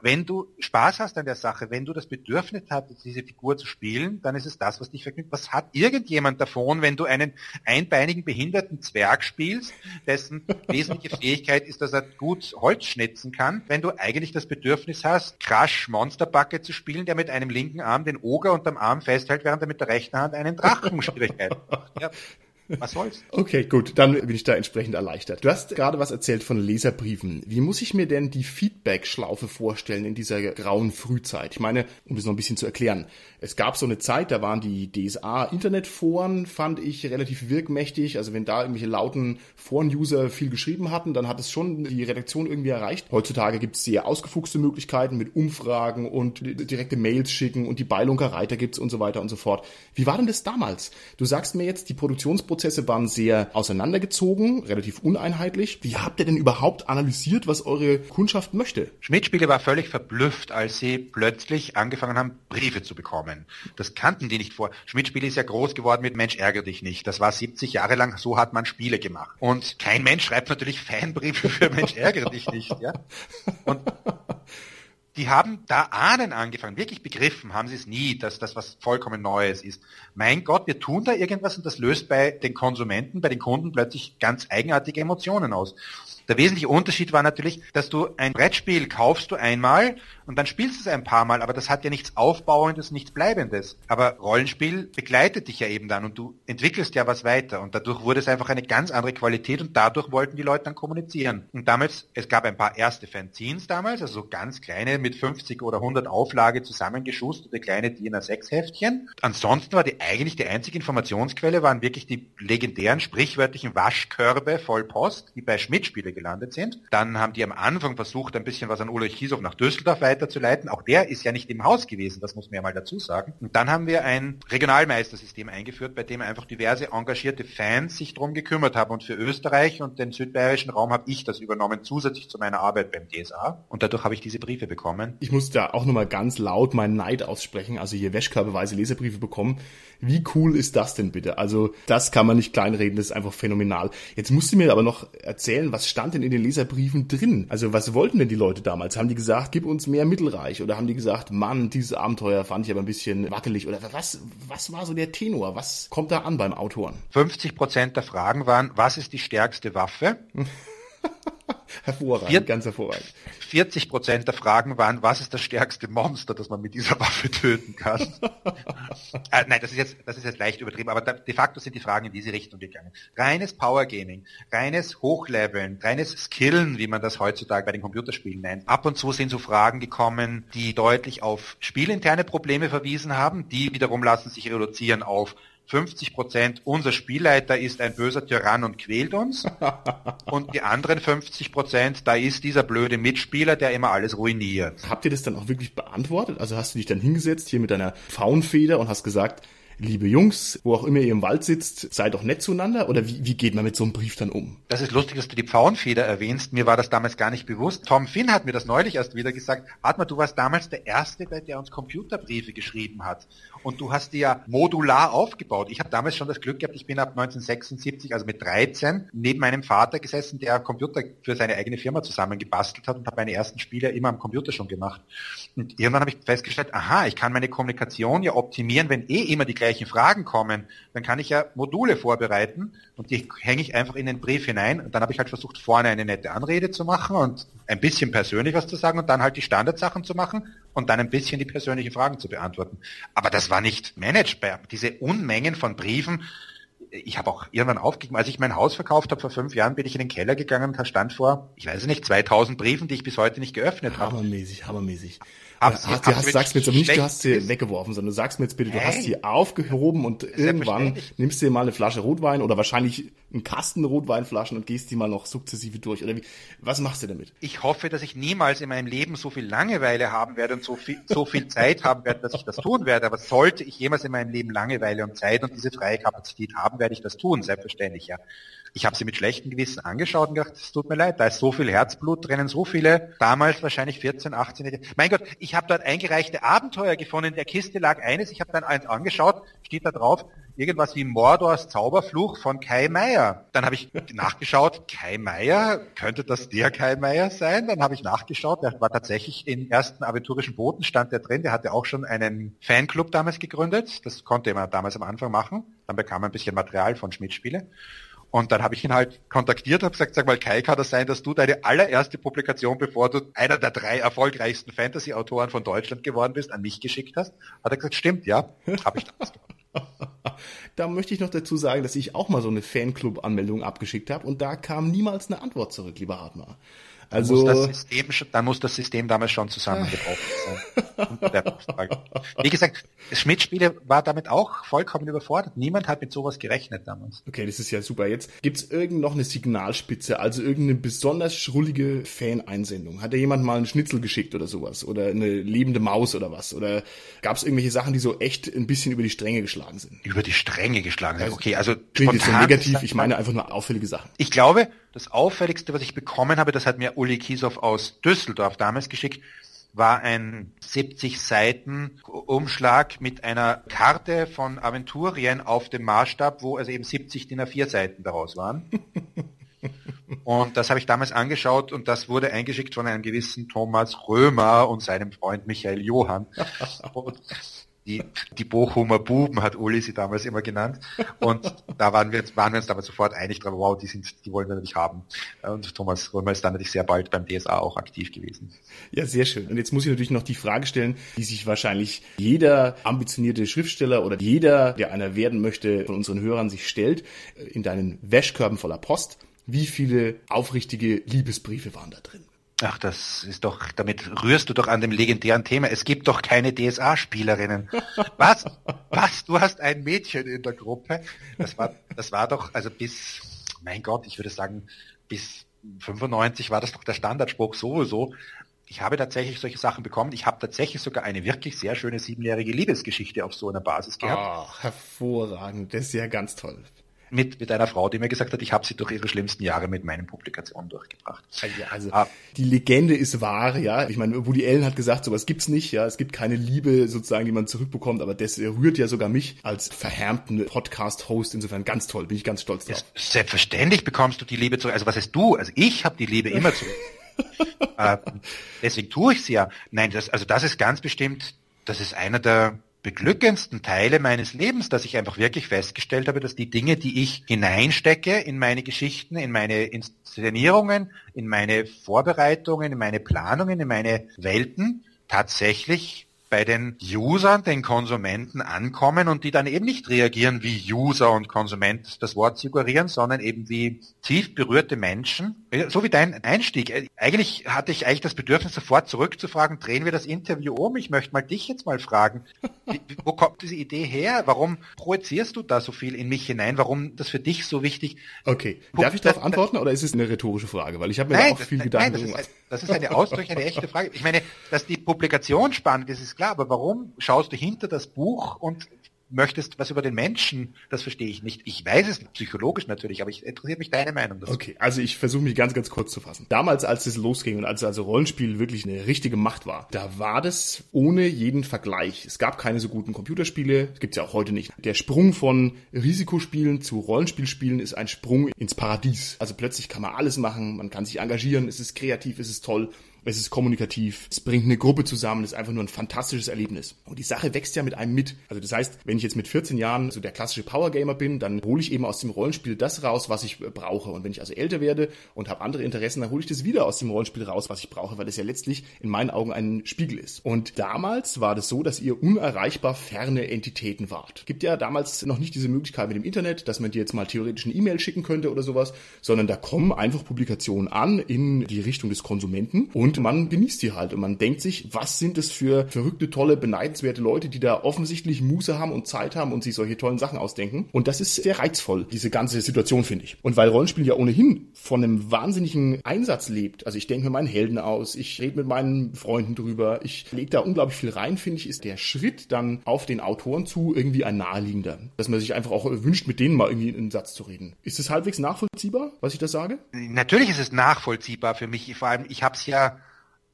[SPEAKER 2] wenn du Spaß hast an der Sache, wenn du das Bedürfnis hast, diese Figur zu spielen, dann ist es das, was dich vergnügt. Was hat irgendjemand davon, wenn du einen einbeinigen behinderten Zwerg spielst, dessen wesentliche Fähigkeit ist, dass er gut Holz schnitzen kann, wenn du eigentlich das Bedürfnis hast, Crash Monsterbacke zu spielen, der mit einem linken Arm den Oger unterm Arm festhält, während er mit der rechten Hand einen Drachen macht. Ja.
[SPEAKER 1] Was soll's? Okay, gut, dann bin ich da entsprechend erleichtert. Du hast gerade was erzählt von Leserbriefen. Wie muss ich mir denn die Feedback-Schlaufe vorstellen in dieser grauen Frühzeit? Ich meine, um das noch ein bisschen zu erklären. Es gab so eine Zeit, da waren die DSA-Internetforen, fand ich, relativ wirkmächtig. Also wenn da irgendwelche lauten Foren-User viel geschrieben hatten, dann hat es schon die Redaktion irgendwie erreicht. Heutzutage gibt es sehr ausgefuchste Möglichkeiten mit Umfragen und direkte Mails schicken und die Beilunkerei, da gibt's und so weiter und so fort. Wie war denn das damals? Du sagst mir jetzt, die Produktionsprozesse Prozesse waren sehr auseinandergezogen, relativ uneinheitlich. Wie habt ihr denn überhaupt analysiert, was eure Kundschaft möchte?
[SPEAKER 2] Schmidt-Spiele war völlig verblüfft, als sie plötzlich angefangen haben, Briefe zu bekommen. Das kannten die nicht vor. Schmidt-Spiele ist ja groß geworden mit Mensch ärger dich nicht. Das war 70 Jahre lang, so hat man Spiele gemacht. Und kein Mensch schreibt natürlich Fanbriefe für Mensch ärgere dich nicht, ja. Und die haben da ahnen angefangen, wirklich begriffen haben sie es nie, dass das was vollkommen Neues ist. Mein Gott, wir tun da irgendwas und das löst bei den Konsumenten, bei den Kunden plötzlich ganz eigenartige Emotionen aus. Der wesentliche Unterschied war natürlich, dass du ein Brettspiel kaufst du einmal und dann spielst du es ein paar Mal, aber das hat ja nichts Aufbauendes, nichts Bleibendes. Aber Rollenspiel begleitet dich ja eben dann und du entwickelst ja was weiter und dadurch wurde es einfach eine ganz andere Qualität und dadurch wollten die Leute dann kommunizieren. Und damals, es gab ein paar erste Fanzines damals, also so ganz kleine mit 50 oder 100 Auflage zusammengeschusterte kleine DIN A6 Heftchen. Ansonsten war die eigentlich die einzige Informationsquelle waren wirklich die legendären sprichwörtlichen Waschkörbe voll Post, die bei Schmidt-Spiele gelandet sind. Dann haben die am Anfang versucht, ein bisschen was an Ulrich Kiesow nach Düsseldorf weiterzuleiten. Auch der ist ja nicht im Haus gewesen, das muss man ja mal dazu sagen. Und dann haben wir ein Regionalmeistersystem eingeführt, bei dem einfach diverse engagierte Fans sich drum gekümmert haben. Und für Österreich und den südbayerischen Raum habe ich das übernommen, zusätzlich zu meiner Arbeit beim DSA. Und dadurch habe ich diese Briefe bekommen.
[SPEAKER 1] Ich muss da auch nochmal ganz laut meinen Neid aussprechen. Also hier wäschkörbeweise Leserbriefe bekommen. Wie cool ist das denn bitte? Also das kann man nicht kleinreden, das ist einfach phänomenal. Jetzt musst du mir aber noch erzählen, was stand denn in den Leserbriefen drin? Also was wollten denn die Leute damals? Haben die gesagt, gib uns mehr Mittelreich? Oder haben die gesagt, Mann, dieses Abenteuer fand ich aber ein bisschen wackelig? Oder was, was war so der Tenor? Was kommt da an beim Autoren?
[SPEAKER 2] 50 Prozent der Fragen waren, was ist die stärkste Waffe?
[SPEAKER 1] hervorragend, Vier, ganz hervorragend.
[SPEAKER 2] 40 Prozent der Fragen waren, was ist das stärkste Monster, das man mit dieser Waffe töten kann? äh, nein, das ist jetzt, das ist jetzt leicht übertrieben, aber da, de facto sind die Fragen in diese Richtung gegangen. Reines Power Gaming, reines Hochleveln, reines Skillen, wie man das heutzutage bei den Computerspielen nennt. Ab und zu sind so Fragen gekommen, die deutlich auf spielinterne Probleme verwiesen haben, die wiederum lassen sich reduzieren auf 50 Prozent, unser Spielleiter ist ein böser Tyrann und quält uns. und die anderen 50 Prozent, da ist dieser blöde Mitspieler, der immer alles ruiniert.
[SPEAKER 1] Habt ihr das dann auch wirklich beantwortet? Also hast du dich dann hingesetzt hier mit deiner Faunfeder und hast gesagt, liebe Jungs, wo auch immer ihr im Wald sitzt, seid doch nett zueinander? Oder wie, wie geht man mit so einem Brief dann um?
[SPEAKER 2] Das ist lustig, dass du die Pfauenfeder erwähnst. Mir war das damals gar nicht bewusst. Tom Finn hat mir das neulich erst wieder gesagt. Atma, du warst damals der Erste, der uns Computerbriefe geschrieben hat. Und du hast die ja modular aufgebaut. Ich habe damals schon das Glück gehabt, ich bin ab 1976, also mit 13, neben meinem Vater gesessen, der Computer für seine eigene Firma zusammengebastelt hat und habe meine ersten Spiele immer am Computer schon gemacht. Und irgendwann habe ich festgestellt, aha, ich kann meine Kommunikation ja optimieren, wenn eh immer die gleichen Fragen kommen, dann kann ich ja Module vorbereiten und die hänge ich einfach in den Brief hinein. Und dann habe ich halt versucht, vorne eine nette Anrede zu machen und ein bisschen persönlich was zu sagen und dann halt die Standardsachen zu machen und dann ein bisschen die persönlichen Fragen zu beantworten. Aber das war nicht managebar. Diese Unmengen von Briefen, ich habe auch irgendwann aufgegeben, als ich mein Haus verkauft habe vor fünf Jahren, bin ich in den Keller gegangen und stand vor, ich weiß nicht, 2000 Briefen, die ich bis heute nicht geöffnet habe.
[SPEAKER 1] Hammermäßig, hammermäßig. Hast, hast, hast, sagst mir jetzt aber nicht, du hast sie weggeworfen, sondern du sagst mir jetzt bitte, du hey. hast sie aufgehoben und irgendwann nimmst du dir mal eine Flasche Rotwein oder wahrscheinlich einen Kasten Rotweinflaschen und gehst die mal noch sukzessive durch. Oder wie, was machst du damit?
[SPEAKER 2] Ich hoffe, dass ich niemals in meinem Leben so viel Langeweile haben werde und so viel, so viel Zeit haben werde, dass ich das tun werde. Aber sollte ich jemals in meinem Leben Langeweile und Zeit und diese freie Kapazität haben, werde ich das tun, selbstverständlich, ja. Ich habe sie mit schlechtem Gewissen angeschaut und gedacht, es tut mir leid, da ist so viel Herzblut drinnen, so viele, damals wahrscheinlich 14, 18, mein Gott, ich habe dort eingereichte Abenteuer gefunden. In der Kiste lag eines, ich habe dann eins angeschaut, steht da drauf, irgendwas wie Mordors Zauberfluch von Kai Meier. Dann habe ich nachgeschaut, Kai Meier, könnte das der Kai Meier sein? Dann habe ich nachgeschaut, der war tatsächlich im ersten aventurischen Boten, stand der drin, der hatte auch schon einen Fanclub damals gegründet, das konnte man damals am Anfang machen, dann bekam man ein bisschen Material von Schmidt-Spiele. Und dann habe ich ihn halt kontaktiert, habe gesagt, sag mal, Kai, kann das sein, dass du deine allererste Publikation, bevor du einer der drei erfolgreichsten Fantasy-Autoren von Deutschland geworden bist, an mich geschickt hast? Hat er gesagt, stimmt, ja, habe ich damals gemacht.
[SPEAKER 1] da möchte ich noch dazu sagen, dass ich auch mal so eine Fanclub-Anmeldung abgeschickt habe und da kam niemals eine Antwort zurück, lieber Hartmar.
[SPEAKER 2] Also, muss das System, dann muss das System damals schon zusammengebrochen sein. Wie gesagt, Schmidt-Spiele war damit auch vollkommen überfordert. Niemand hat mit sowas gerechnet damals.
[SPEAKER 1] Okay, das ist ja super. Jetzt gibt's irgend noch eine Signalspitze, also irgendeine besonders schrullige Fan-Einsendung. Hat da jemand mal einen Schnitzel geschickt oder sowas? Oder eine lebende Maus oder was? Oder gab's irgendwelche Sachen, die so echt ein bisschen über die Stränge geschlagen sind?
[SPEAKER 2] Über die Stränge geschlagen sind? Okay, also
[SPEAKER 1] klingt jetzt so negativ. Ich meine einfach nur auffällige Sachen.
[SPEAKER 2] Ich glaube, das auffälligste, was ich bekommen habe, das hat mir Uli Kiesow aus Düsseldorf damals geschickt, war ein 70 Seiten Umschlag mit einer Karte von Aventurien auf dem Maßstab, wo also eben 70 DIN A4 Seiten daraus waren. Und das habe ich damals angeschaut und das wurde eingeschickt von einem gewissen Thomas Römer und seinem Freund Michael Johann. Und die, die Bochumer Buben hat Uli sie damals immer genannt. Und da waren wir, waren wir uns damals sofort einig dran, wow, die sind, die wollen wir natürlich haben. Und Thomas Römer ist dann natürlich sehr bald beim DSA auch aktiv gewesen.
[SPEAKER 1] Ja, sehr schön. Und jetzt muss ich natürlich noch die Frage stellen, die sich wahrscheinlich jeder ambitionierte Schriftsteller oder jeder, der einer werden möchte, von unseren Hörern sich stellt, in deinen Wäschkörben voller Post. Wie viele aufrichtige Liebesbriefe waren da drin?
[SPEAKER 2] Ach, das ist doch, damit rührst du doch an dem legendären Thema. Es gibt doch keine DSA-Spielerinnen. Was? Was? Du hast ein Mädchen in der Gruppe? Das war, das war doch, also bis, mein Gott, ich würde sagen, bis 95 war das doch der Standardspruch sowieso. Ich habe tatsächlich solche Sachen bekommen. Ich habe tatsächlich sogar eine wirklich sehr schöne siebenjährige Liebesgeschichte auf so einer Basis gehabt.
[SPEAKER 1] Oh, hervorragend. Das ist ja ganz toll
[SPEAKER 2] mit, mit einer Frau, die mir gesagt hat, ich habe sie durch ihre schlimmsten Jahre mit meinen Publikationen durchgebracht.
[SPEAKER 1] Ja, also ah. die Legende ist wahr, ja. Ich meine, Woody Allen hat gesagt, sowas gibt's nicht, ja. Es gibt keine Liebe sozusagen, die man zurückbekommt, aber das rührt ja sogar mich als verhärmten Podcast-Host. Insofern ganz toll, bin ich ganz stolz drauf.
[SPEAKER 2] Selbstverständlich bekommst du die Liebe zurück. Also was heißt du? Also ich habe die Liebe immer zurück. äh, deswegen tue ich sie ja. Nein, das, also das ist ganz bestimmt, das ist einer der beglückendsten Teile meines Lebens, dass ich einfach wirklich festgestellt habe, dass die Dinge, die ich hineinstecke in meine Geschichten, in meine Inszenierungen, in meine Vorbereitungen, in meine Planungen, in meine Welten, tatsächlich bei den Usern, den Konsumenten ankommen und die dann eben nicht reagieren wie User und Konsument das Wort suggerieren, sondern eben wie tief berührte Menschen. So wie dein Einstieg. Eigentlich hatte ich eigentlich das Bedürfnis sofort zurückzufragen, drehen wir das Interview um. Ich möchte mal dich jetzt mal fragen, wo kommt diese Idee her? Warum projizierst du da so viel in mich hinein? Warum das für dich so wichtig?
[SPEAKER 1] Okay. Darf ich darauf antworten oder ist es eine rhetorische Frage? Weil ich habe mir nein, da auch viel Gedanken
[SPEAKER 2] nein, das ist, eine ausdrücklich eine echte Frage. Ich meine, dass die Publikation spannend ist, ist klar, aber warum schaust du hinter das Buch und möchtest was über den Menschen, das verstehe ich nicht. Ich weiß es psychologisch natürlich, aber ich interessiert mich deine Meinung
[SPEAKER 1] dazu. Okay, also ich versuche mich ganz, ganz kurz zu fassen. Damals, als es losging und als also Rollenspiel wirklich eine richtige Macht war, da war das ohne jeden Vergleich. Es gab keine so guten Computerspiele, gibt es ja auch heute nicht. Der Sprung von Risikospielen zu Rollenspielspielen ist ein Sprung ins Paradies. Also plötzlich kann man alles machen, man kann sich engagieren, es ist kreativ, es ist toll es ist kommunikativ, es bringt eine Gruppe zusammen, es ist einfach nur ein fantastisches Erlebnis. Und die Sache wächst ja mit einem mit. Also das heißt, wenn ich jetzt mit 14 Jahren so der klassische Powergamer bin, dann hole ich eben aus dem Rollenspiel das raus, was ich brauche. Und wenn ich also älter werde und habe andere Interessen, dann hole ich das wieder aus dem Rollenspiel raus, was ich brauche, weil es ja letztlich in meinen Augen ein Spiegel ist. Und damals war das so, dass ihr unerreichbar ferne Entitäten wart. Gibt ja damals noch nicht diese Möglichkeit mit dem Internet, dass man dir jetzt mal theoretisch eine E-Mail schicken könnte oder sowas, sondern da kommen einfach Publikationen an in die Richtung des Konsumenten und und man genießt die halt und man denkt sich, was sind es für verrückte, tolle, beneidenswerte Leute, die da offensichtlich Muße haben und Zeit haben und sich solche tollen Sachen ausdenken. Und das ist sehr reizvoll, diese ganze Situation, finde ich. Und weil Rollenspiel ja ohnehin von einem wahnsinnigen Einsatz lebt, also ich denke mir meinen Helden aus, ich rede mit meinen Freunden drüber, ich lege da unglaublich viel rein, finde ich, ist der Schritt dann auf den Autoren zu irgendwie ein naheliegender. Dass man sich einfach auch wünscht, mit denen mal irgendwie einen Satz zu reden. Ist es halbwegs nachvollziehbar, was ich da sage?
[SPEAKER 2] Natürlich ist es nachvollziehbar für mich. Vor allem, ich habe es ja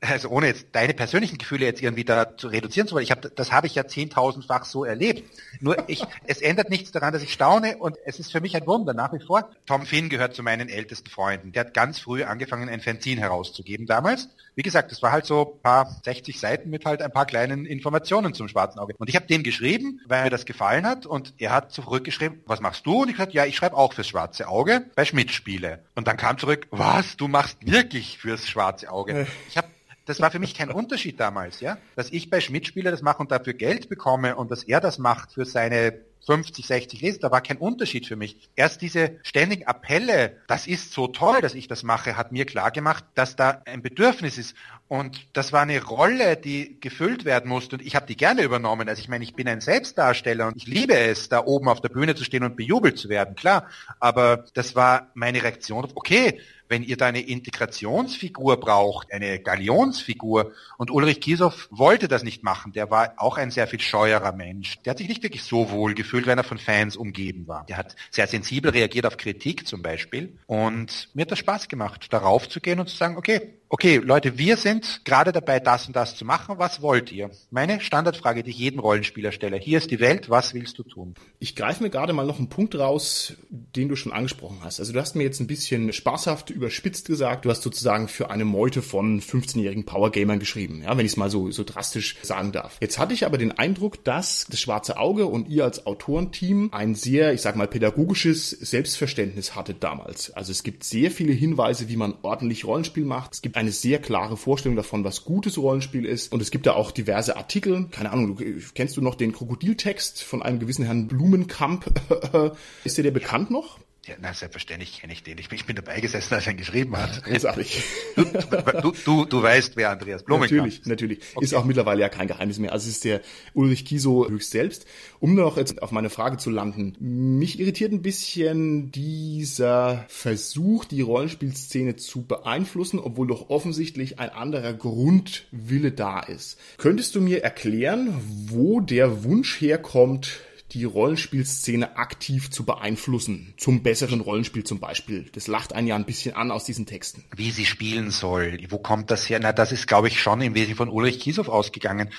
[SPEAKER 2] also ohne jetzt deine persönlichen Gefühle jetzt irgendwie da zu reduzieren zu wollen, ich habe, das habe ich ja zehntausendfach so erlebt. Nur ich, es ändert nichts daran, dass ich staune und es ist für mich ein Wunder nach wie vor. Tom Finn gehört zu meinen ältesten Freunden. Der hat ganz früh angefangen, ein Fanzin herauszugeben damals. Wie gesagt, das war halt so ein paar 60 Seiten mit halt ein paar kleinen Informationen zum Schwarzen Auge. Und ich habe dem geschrieben, weil mir das gefallen hat und er hat zurückgeschrieben, was machst du? Und ich gesagt, ja, ich schreibe auch fürs Schwarze Auge bei Schmidt Spiele. Und dann kam zurück, was, du machst wirklich fürs Schwarze Auge? Ich habe das war für mich kein Unterschied damals, ja. Dass ich bei Schmidt spiele, das mache und dafür Geld bekomme und dass er das macht für seine 50, 60 Leser, da war kein Unterschied für mich. Erst diese ständigen Appelle, das ist so toll, dass ich das mache, hat mir klar gemacht, dass da ein Bedürfnis ist. Und das war eine Rolle, die gefüllt werden musste und ich habe die gerne übernommen. Also ich meine, ich bin ein Selbstdarsteller und ich liebe es, da oben auf der Bühne zu stehen und bejubelt zu werden, klar. Aber das war meine Reaktion auf, okay, wenn ihr da eine Integrationsfigur braucht, eine Galionsfigur, und Ulrich Kiesow wollte das nicht machen, der war auch ein sehr viel scheuerer Mensch. Der hat sich nicht wirklich so wohl gefühlt, wenn er von Fans umgeben war. Der hat sehr sensibel reagiert auf Kritik zum Beispiel. Und mir hat das Spaß gemacht, darauf zu gehen und zu sagen, okay, okay, Leute, wir sind gerade dabei, das und das zu machen. Was wollt ihr? Meine Standardfrage, die ich jedem Rollenspieler stelle. Hier ist die Welt, was willst du tun?
[SPEAKER 1] Ich greife mir gerade mal noch einen Punkt raus, den du schon angesprochen hast. Also du hast mir jetzt ein bisschen spaßhaft überspitzt gesagt, du hast sozusagen für eine Meute von 15-jährigen Powergamern geschrieben, ja, wenn ich es mal so, so drastisch sagen darf. Jetzt hatte ich aber den Eindruck, dass das Schwarze Auge und ihr als Autorenteam ein sehr, ich sag mal, pädagogisches Selbstverständnis hattet damals. Also es gibt sehr viele Hinweise, wie man ordentlich Rollenspiel macht. Es gibt eine sehr klare Vorstellung davon, was gutes Rollenspiel ist. Und es gibt da auch diverse Artikel. Keine Ahnung, du, kennst du noch den Krokodiltext von einem gewissen Herrn Blumenkamp? ist dir der bekannt noch?
[SPEAKER 2] Ja, na, selbstverständlich kenne ich den. Ich bin, ich bin dabei gesessen, als er ihn geschrieben hat.
[SPEAKER 1] Großartig.
[SPEAKER 2] Du, du, du, du weißt, wer Andreas Blumenkamp
[SPEAKER 1] Natürlich, natürlich. Okay. Ist auch mittlerweile ja kein Geheimnis mehr. Also es ist der Ulrich Kiso höchst selbst. Um noch jetzt auf meine Frage zu landen. Mich irritiert ein bisschen dieser Versuch, die Rollenspielszene zu beeinflussen, obwohl doch offensichtlich ein anderer Grundwille da ist. Könntest du mir erklären, wo der Wunsch herkommt, die Rollenspielszene aktiv zu beeinflussen. Zum besseren Rollenspiel zum Beispiel. Das lacht einen ja ein bisschen an aus diesen Texten.
[SPEAKER 2] Wie sie spielen soll. Wo kommt das her? Na, das ist, glaube ich, schon im Wesentlichen von Ulrich Kiesow ausgegangen.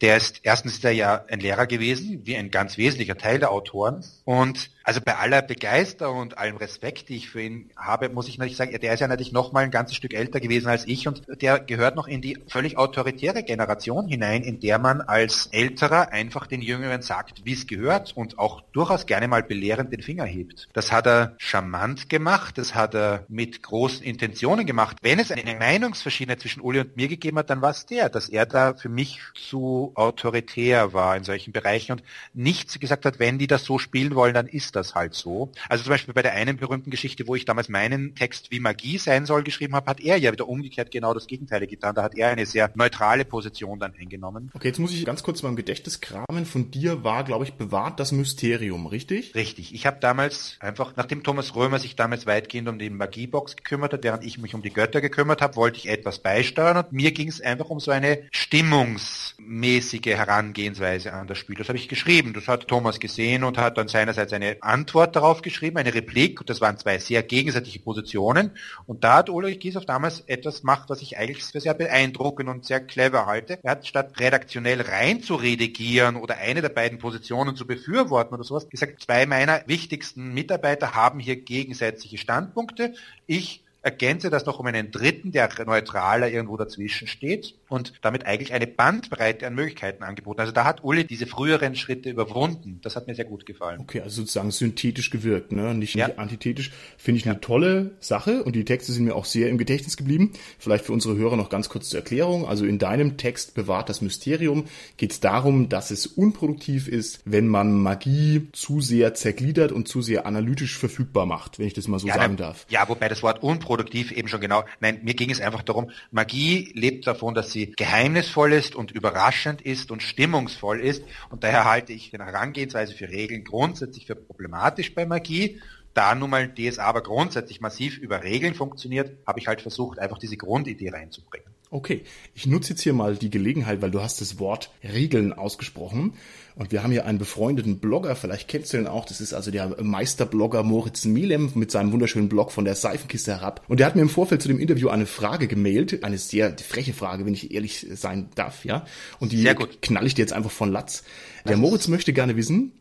[SPEAKER 2] Der ist, erstens ist er ja ein Lehrer gewesen, wie ein ganz wesentlicher Teil der Autoren. Und also bei aller Begeisterung und allem Respekt, die ich für ihn habe, muss ich natürlich sagen, der ist ja natürlich noch mal ein ganzes Stück älter gewesen als ich und der gehört noch in die völlig autoritäre Generation hinein, in der man als Älterer einfach den Jüngeren sagt, wie es gehört und auch durchaus gerne mal belehrend den Finger hebt. Das hat er charmant gemacht, das hat er mit großen Intentionen gemacht. Wenn es eine Meinungsverschiedenheit zwischen Uli und mir gegeben hat, dann war es der, dass er da für mich zu autoritär war in solchen Bereichen und nichts gesagt hat, wenn die das so spielen wollen, dann ist das halt so. Also zum Beispiel bei der einen berühmten Geschichte, wo ich damals meinen Text wie Magie sein soll geschrieben habe, hat er ja wieder umgekehrt genau das Gegenteil getan. Da hat er eine sehr neutrale Position dann eingenommen.
[SPEAKER 1] Okay, jetzt muss ich ganz kurz beim Gedächtnis kramen. Von dir war, glaube ich, bewahrt das Mysterium, richtig?
[SPEAKER 2] Richtig. Ich habe damals einfach, nachdem Thomas Römer sich damals weitgehend um die Magiebox gekümmert hat, während ich mich um die Götter gekümmert habe, wollte ich etwas beisteuern und mir ging es einfach um so eine stimmungsmäßige Herangehensweise an das Spiel. Das habe ich geschrieben. Das hat Thomas gesehen und hat dann seinerseits eine Antwort darauf geschrieben, eine Replik. Das waren zwei sehr gegenseitige Positionen. Und da hat Ulrich Giesow damals etwas gemacht, was ich eigentlich für sehr beeindruckend und sehr clever halte. Er hat statt redaktionell rein zu redigieren oder eine der beiden Positionen zu befürworten oder sowas, gesagt, zwei meiner wichtigsten Mitarbeiter haben hier gegensätzliche Standpunkte. Ich ergänze das noch um einen dritten, der neutraler irgendwo dazwischen steht und damit eigentlich eine Bandbreite an Möglichkeiten angeboten. Also da hat Uli diese früheren Schritte überwunden. Das hat mir sehr gut gefallen.
[SPEAKER 1] Okay, also sozusagen synthetisch gewirkt, ne? nicht, ja. nicht antithetisch. Finde ich ja. eine tolle Sache und die Texte sind mir auch sehr im Gedächtnis geblieben. Vielleicht für unsere Hörer noch ganz kurz zur Erklärung. Also in deinem Text bewahrt das Mysterium geht es darum, dass es unproduktiv ist, wenn man Magie zu sehr zergliedert und zu sehr analytisch verfügbar macht, wenn ich das mal so
[SPEAKER 2] ja,
[SPEAKER 1] sagen darf.
[SPEAKER 2] Ja, wobei das Wort unproduktiv produktiv eben schon genau. Nein, mir ging es einfach darum, Magie lebt davon, dass sie geheimnisvoll ist und überraschend ist und stimmungsvoll ist. Und daher halte ich eine Herangehensweise für Regeln grundsätzlich für problematisch bei Magie. Da nun mal DSA aber grundsätzlich massiv über Regeln funktioniert, habe ich halt versucht, einfach diese Grundidee reinzubringen.
[SPEAKER 1] Okay, ich nutze jetzt hier mal die Gelegenheit, weil du hast das Wort Regeln ausgesprochen. Und wir haben hier einen befreundeten Blogger, vielleicht kennst du ihn auch, das ist also der Meisterblogger Moritz Mielem mit seinem wunderschönen Blog von der Seifenkiste herab. Und der hat mir im Vorfeld zu dem Interview eine Frage gemailt, eine sehr freche Frage, wenn ich ehrlich sein darf, ja. Und die knall ich dir jetzt einfach von Latz. Der Moritz möchte gerne wissen,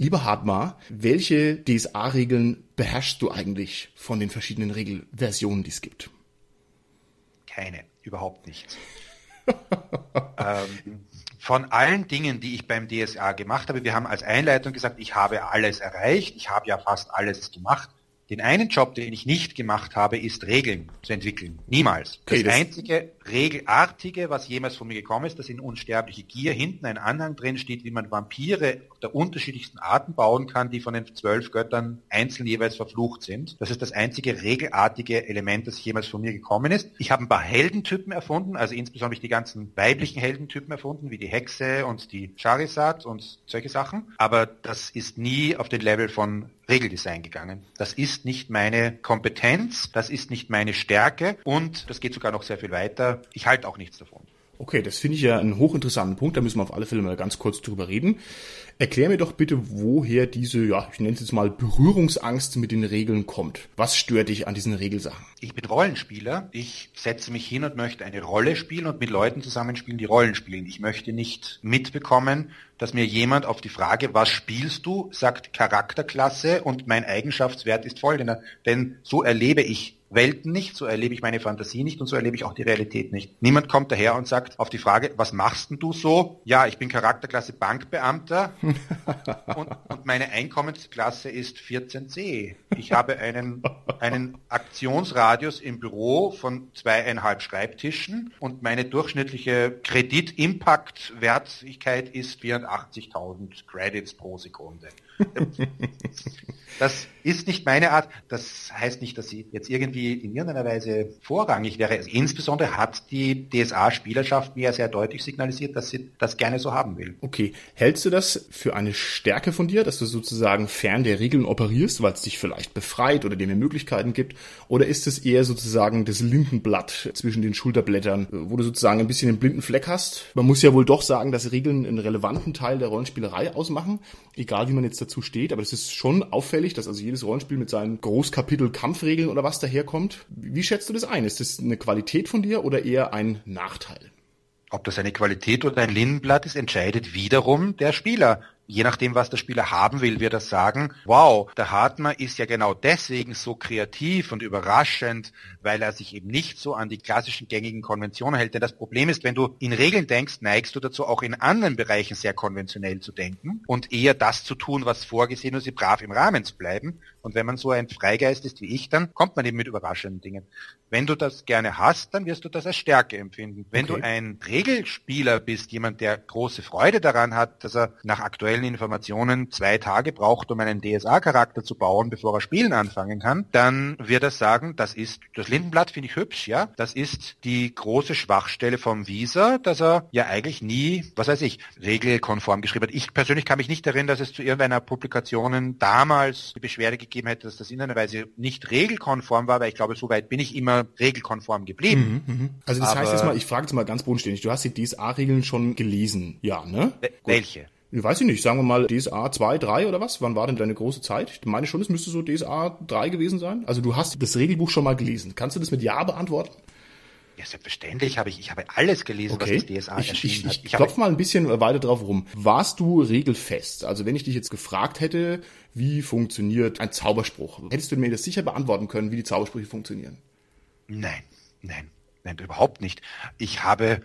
[SPEAKER 1] Lieber Hartmar, welche DSA-Regeln beherrschst du eigentlich von den verschiedenen Regelversionen, die es gibt?
[SPEAKER 2] Keine, überhaupt nichts. ähm, von allen Dingen, die ich beim DSA gemacht habe, wir haben als Einleitung gesagt, ich habe alles erreicht, ich habe ja fast alles gemacht. Den einen Job, den ich nicht gemacht habe, ist Regeln zu entwickeln. Niemals. Okay, das, das einzige Regelartige, was jemals von mir gekommen ist, dass in Unsterbliche Gier hinten ein Anhang drin steht, wie man Vampire der unterschiedlichsten Arten bauen kann, die von den zwölf Göttern einzeln jeweils verflucht sind. Das ist das einzige regelartige Element, das jemals von mir gekommen ist. Ich habe ein paar Heldentypen erfunden, also insbesondere die ganzen weiblichen Heldentypen erfunden, wie die Hexe und die Charizard und solche Sachen. Aber das ist nie auf den Level von Regeldesign gegangen. Das ist nicht meine Kompetenz, das ist nicht meine Stärke und das geht sogar noch sehr viel weiter. Ich halte auch nichts davon.
[SPEAKER 1] Okay, das finde ich ja einen hochinteressanten Punkt, da müssen wir auf alle Fälle mal ganz kurz drüber reden. Erklär mir doch bitte, woher diese, ja, ich nenne es jetzt mal Berührungsangst mit den Regeln kommt. Was stört dich an diesen Regelsachen?
[SPEAKER 2] Ich bin Rollenspieler. Ich setze mich hin und möchte eine Rolle spielen und mit Leuten zusammenspielen, die Rollen spielen. Ich möchte nicht mitbekommen, dass mir jemand auf die Frage, was spielst du, sagt Charakterklasse und mein Eigenschaftswert ist folgender. Denn so erlebe ich Welten nicht, so erlebe ich meine Fantasie nicht und so erlebe ich auch die Realität nicht. Niemand kommt daher und sagt auf die Frage, was machst denn du so? Ja, ich bin Charakterklasse Bankbeamter und, und, meine Einkommensklasse ist 14c. Ich habe einen, einen Aktionsradius im Büro von zweieinhalb Schreibtischen und meine durchschnittliche Kredit-Impact-Wertigkeit ist 84.000 Credits pro Sekunde. Das ist nicht meine Art. Das heißt nicht, dass sie jetzt irgendwie in irgendeiner Weise vorrangig wäre. Insbesondere hat die DSA-Spielerschaft mir sehr deutlich signalisiert, dass sie das gerne so haben will.
[SPEAKER 1] Okay. Hältst du das für eine Stärke von dir, dass du sozusagen fern der Regeln operierst, weil es dich vielleicht befreit oder dir mehr Möglichkeiten gibt? Oder ist es eher sozusagen das Lindenblatt zwischen den Schulterblättern, wo du sozusagen ein bisschen einen blinden Fleck hast? Man muss ja wohl doch sagen, dass Regeln einen relevanten Teil der Rollenspielerei ausmachen, egal wie man jetzt dazu steht. Aber es ist schon auffällig, dass also jedes Rollenspiel mit seinen Großkapitel Kampfregeln oder was daherkommt. Wie schätzt du das ein? Ist das eine Qualität von dir oder eher ein Nachteil?
[SPEAKER 2] Ob das eine Qualität oder ein Lindenblatt ist, entscheidet wiederum der Spieler je nachdem, was der Spieler haben will, wird er sagen, wow, der Hartmer ist ja genau deswegen so kreativ und überraschend, weil er sich eben nicht so an die klassischen gängigen Konventionen hält. Denn das Problem ist, wenn du in Regeln denkst, neigst du dazu auch in anderen Bereichen sehr konventionell zu denken und eher das zu tun, was vorgesehen ist, brav im Rahmen zu bleiben. Und wenn man so ein Freigeist ist wie ich, dann kommt man eben mit überraschenden Dingen. Wenn du das gerne hast, dann wirst du das als Stärke empfinden. Wenn okay. du ein Regelspieler bist, jemand, der große Freude daran hat, dass er nach aktuellen Informationen zwei Tage braucht, um einen DSA-Charakter zu bauen, bevor er spielen anfangen kann, dann wird er sagen, das ist, das Lindenblatt finde ich hübsch, ja, das ist die große Schwachstelle vom Visa, dass er ja eigentlich nie, was weiß ich, regelkonform geschrieben hat. Ich persönlich kann mich nicht erinnern, dass es zu irgendeiner Publikationen damals die Beschwerde gegeben hätte, dass das in einer Weise nicht regelkonform war, weil ich glaube, so weit bin ich immer regelkonform geblieben.
[SPEAKER 1] Mhm, mh. Also das Aber heißt jetzt mal, ich frage jetzt mal ganz bodenständig, du hast die DSA-Regeln schon gelesen, ja, ne?
[SPEAKER 2] Welche?
[SPEAKER 1] Weiß ich nicht, sagen wir mal DSA 2, 3 oder was? Wann war denn deine große Zeit? Ich meine schon, es müsste so DSA 3 gewesen sein. Also du hast das Regelbuch schon mal gelesen. Kannst du das mit Ja beantworten?
[SPEAKER 2] Ja, selbstverständlich habe ich, ich habe alles gelesen,
[SPEAKER 1] okay. was das DSA ich, erschienen ich, ich, hat. Ich, ich klopfe mal ein bisschen weiter drauf rum. Warst du regelfest? Also wenn ich dich jetzt gefragt hätte, wie funktioniert ein Zauberspruch, hättest du mir das sicher beantworten können, wie die Zaubersprüche funktionieren?
[SPEAKER 2] Nein, nein, nein, überhaupt nicht. Ich habe,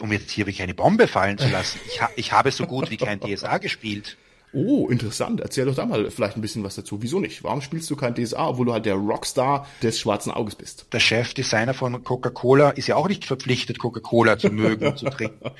[SPEAKER 2] um jetzt hier keine Bombe fallen zu lassen, ich, ha, ich habe so gut wie kein DSA gespielt.
[SPEAKER 1] Oh, interessant. Erzähl doch da mal vielleicht ein bisschen was dazu. Wieso nicht? Warum spielst du kein DSA, obwohl du halt der Rockstar des schwarzen Auges bist?
[SPEAKER 2] Der Chefdesigner von Coca-Cola ist ja auch nicht verpflichtet, Coca-Cola zu mögen und zu trinken.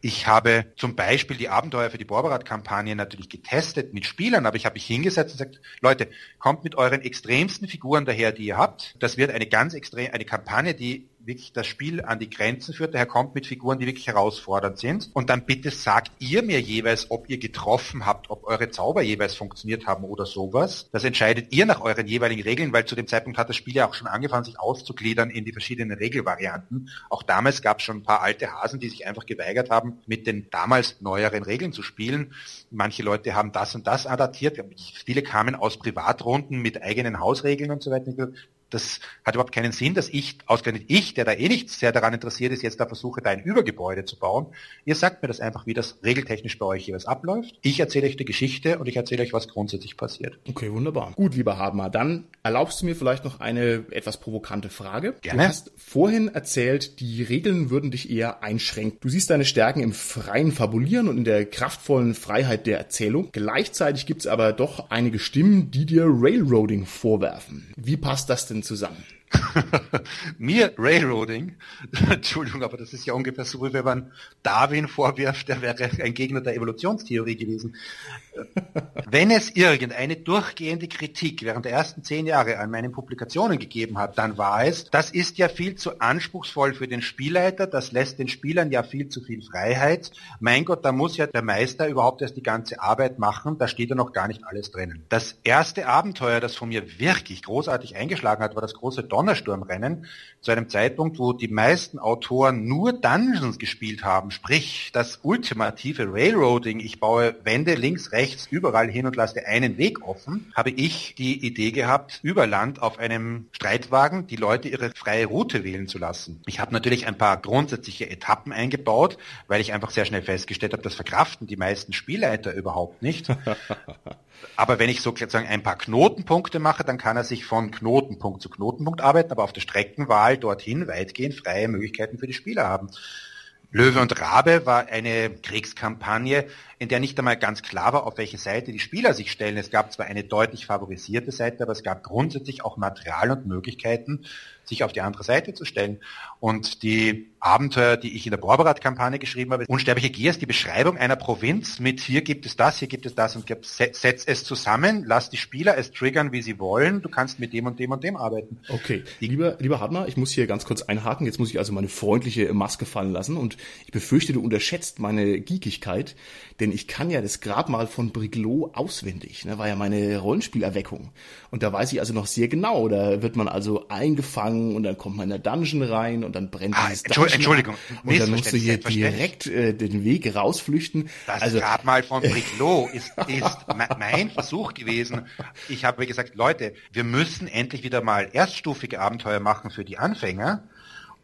[SPEAKER 2] Ich habe zum Beispiel die Abenteuer für die Borberat-Kampagne natürlich getestet mit Spielern, aber ich habe mich hingesetzt und gesagt, Leute, kommt mit euren extremsten Figuren daher, die ihr habt. Das wird eine ganz extrem, eine Kampagne, die wirklich das Spiel an die Grenzen führt. Daher kommt mit Figuren, die wirklich herausfordernd sind. Und dann bitte sagt ihr mir jeweils, ob ihr getroffen habt, ob eure Zauber jeweils funktioniert haben oder sowas. Das entscheidet ihr nach euren jeweiligen Regeln, weil zu dem Zeitpunkt hat das Spiel ja auch schon angefangen, sich auszugliedern in die verschiedenen Regelvarianten. Auch damals gab es schon ein paar alte Hasen, die sich einfach geweigert haben, mit den damals neueren Regeln zu spielen. Manche Leute haben das und das adaptiert. Viele kamen aus Privatrunden mit eigenen Hausregeln und so weiter das hat überhaupt keinen Sinn, dass ich, ausgerechnet ich, der da eh nicht sehr daran interessiert ist, jetzt da versuche, da ein Übergebäude zu bauen. Ihr sagt mir das einfach, wie das regeltechnisch bei euch jeweils abläuft. Ich erzähle euch die Geschichte und ich erzähle euch, was grundsätzlich passiert.
[SPEAKER 1] Okay, wunderbar. Gut, lieber Hadmar, dann erlaubst du mir vielleicht noch eine etwas provokante Frage.
[SPEAKER 2] Gerne.
[SPEAKER 1] Du hast vorhin erzählt, die Regeln würden dich eher einschränken. Du siehst deine Stärken im freien Fabulieren und in der kraftvollen Freiheit der Erzählung. Gleichzeitig gibt es aber doch einige Stimmen, die dir Railroading vorwerfen. Wie passt das denn denn zusammen?
[SPEAKER 2] Mir Railroading, Entschuldigung, aber das ist ja ungefähr so, wie wenn man Darwin vorwirft, der wäre ein Gegner der Evolutionstheorie gewesen. Wenn es irgendeine durchgehende Kritik während der ersten zehn Jahre an meinen Publikationen gegeben hat, dann war es, das ist ja viel zu anspruchsvoll für den Spielleiter, das lässt den Spielern ja viel zu viel Freiheit. Mein Gott, da muss ja der Meister überhaupt erst die ganze Arbeit machen, da steht ja noch gar nicht alles drinnen. Das erste Abenteuer, das von mir wirklich großartig eingeschlagen hat, war das große Donnersturmrennen, zu einem Zeitpunkt, wo die meisten Autoren nur Dungeons gespielt haben, sprich das ultimative Railroading, ich baue Wände links, rechts, rechts überall hin und lasse einen Weg offen, habe ich die Idee gehabt, über Land auf einem Streitwagen die Leute ihre freie Route wählen zu lassen. Ich habe natürlich ein paar grundsätzliche Etappen eingebaut, weil ich einfach sehr schnell festgestellt habe, das verkraften die meisten Spielleiter überhaupt nicht. aber wenn ich sozusagen ein paar Knotenpunkte mache, dann kann er sich von Knotenpunkt zu Knotenpunkt arbeiten, aber auf der Streckenwahl dorthin weitgehend freie Möglichkeiten für die Spieler haben. Löwe und Rabe war eine Kriegskampagne, in der nicht einmal ganz klar war, auf welche Seite die Spieler sich stellen. Es gab zwar eine deutlich favorisierte Seite, aber es gab grundsätzlich auch Material und Möglichkeiten, sich auf die andere Seite zu stellen. Und die Abenteuer, die ich in der Borberat-Kampagne geschrieben habe, Unsterbliche Gier ist die Beschreibung einer Provinz mit hier gibt es das, hier gibt es das und setz es zusammen, lass die Spieler es triggern, wie sie wollen, du kannst mit dem und dem und dem arbeiten.
[SPEAKER 1] Okay, lieber, lieber Hartner, ich muss hier ganz kurz einhaken, jetzt muss ich also meine freundliche Maske fallen lassen und ich befürchte, du unterschätzt meine Geekigkeit, denn ich kann ja das Grabmal von Briglow auswendig, ne, war ja meine Rollenspielerweckung und da weiß ich also noch sehr genau, da wird man also eingefangen und dann kommt man in der Dungeon rein und dann brennt
[SPEAKER 2] ah, dieses Dungeon Entschuldigung,
[SPEAKER 1] und dann musst du hier direkt äh, den Weg rausflüchten.
[SPEAKER 2] Das also, Grabmal von Briglow ist, ist mein Versuch gewesen. Ich habe gesagt, Leute, wir müssen endlich wieder mal erststufige Abenteuer machen für die Anfänger.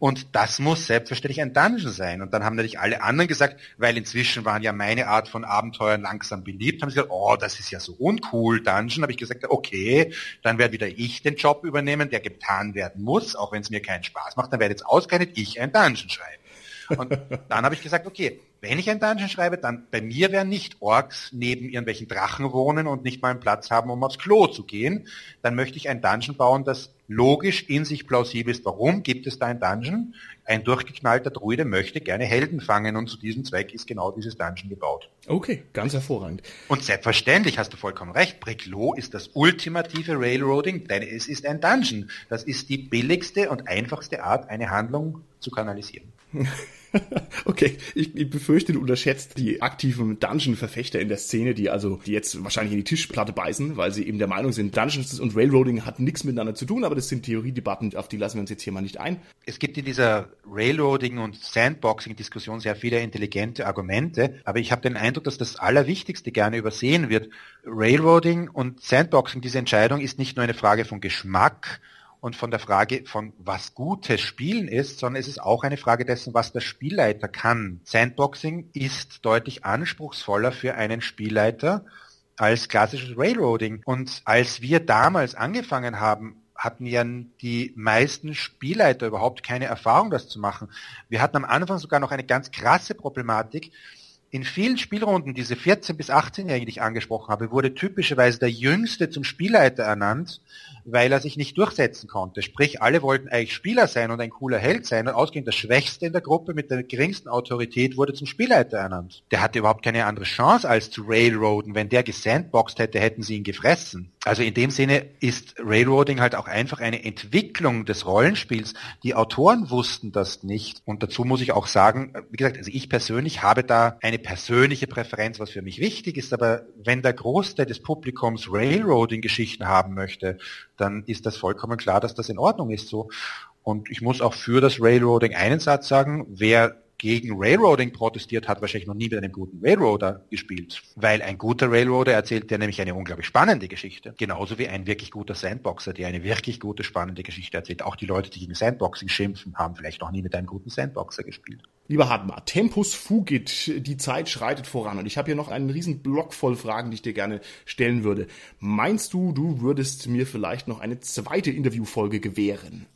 [SPEAKER 2] Und das muss selbstverständlich ein Dungeon sein. Und dann haben natürlich alle anderen gesagt, weil inzwischen waren ja meine Art von Abenteuern langsam beliebt, haben sie gesagt, oh, das ist ja so uncool, Dungeon. Habe ich gesagt, okay, dann werde wieder ich den Job übernehmen, der getan werden muss, auch wenn es mir keinen Spaß macht. Dann werde jetzt ausgerechnet ich ein Dungeon schreiben. Und dann habe ich gesagt, okay, wenn ich ein Dungeon schreibe, dann bei mir werden nicht Orks neben irgendwelchen Drachen wohnen und nicht mal einen Platz haben, um aufs Klo zu gehen. Dann möchte ich ein Dungeon bauen, das logisch in sich plausibel ist. Warum gibt es da ein Dungeon? Ein durchgeknallter Druide möchte gerne Helden fangen und zu diesem Zweck ist genau dieses Dungeon gebaut.
[SPEAKER 1] Okay, ganz hervorragend.
[SPEAKER 2] Und selbstverständlich hast du vollkommen recht. Bricklow ist das ultimative Railroading, denn es ist ein Dungeon. Das ist die billigste und einfachste Art, eine Handlung zu kanalisieren.
[SPEAKER 1] okay, ich, ich, befürchte, du unterschätzt die aktiven Dungeon-Verfechter in der Szene, die also die jetzt wahrscheinlich in die Tischplatte beißen, weil sie eben der Meinung sind, Dungeons und Railroading hat nichts miteinander zu tun, aber das sind Theoriedebatten, auf die lassen wir uns jetzt hier mal nicht ein.
[SPEAKER 2] Es gibt in dieser Railroading- und Sandboxing-Diskussion sehr viele intelligente Argumente, aber ich habe den Eindruck, dass das Allerwichtigste gerne übersehen wird. Railroading und Sandboxing, diese Entscheidung ist nicht nur eine Frage von Geschmack, und von der Frage von was gutes Spielen ist, sondern es ist auch eine Frage dessen, was der Spielleiter kann. Sandboxing ist deutlich anspruchsvoller für einen Spielleiter als klassisches Railroading. Und als wir damals angefangen haben, hatten ja die meisten Spielleiter überhaupt keine Erfahrung, das zu machen. Wir hatten am Anfang sogar noch eine ganz krasse Problematik. In vielen Spielrunden, diese 14 bis 18-Jährigen, die ich angesprochen habe, wurde typischerweise der Jüngste zum Spielleiter ernannt, weil er sich nicht durchsetzen konnte. Sprich, alle wollten eigentlich Spieler sein und ein cooler Held sein und ausgehend der Schwächste in der Gruppe mit der geringsten Autorität wurde zum Spielleiter ernannt. Der hatte überhaupt keine andere Chance als zu railroaden. Wenn der gesandboxed hätte, hätten sie ihn gefressen. Also in dem Sinne ist Railroading halt auch einfach eine Entwicklung des Rollenspiels. Die Autoren wussten das nicht. Und dazu muss ich auch sagen, wie gesagt, also ich persönlich habe da eine persönliche Präferenz, was für mich wichtig ist. Aber wenn der Großteil des Publikums Railroading-Geschichten haben möchte, dann ist das vollkommen klar, dass das in Ordnung ist so. Und ich muss auch für das Railroading einen Satz sagen, wer gegen Railroading protestiert, hat wahrscheinlich noch nie mit einem guten Railroader gespielt. Weil ein guter Railroader erzählt dir nämlich eine unglaublich spannende Geschichte. Genauso wie ein wirklich guter Sandboxer, der eine wirklich gute, spannende Geschichte erzählt. Auch die Leute, die gegen Sandboxing schimpfen, haben vielleicht noch nie mit einem guten Sandboxer gespielt.
[SPEAKER 1] Lieber Hartmar, Tempus fugit, die Zeit schreitet voran und ich habe hier noch einen riesen Block voll Fragen, die ich dir gerne stellen würde. Meinst du, du würdest mir vielleicht noch eine zweite Interviewfolge gewähren?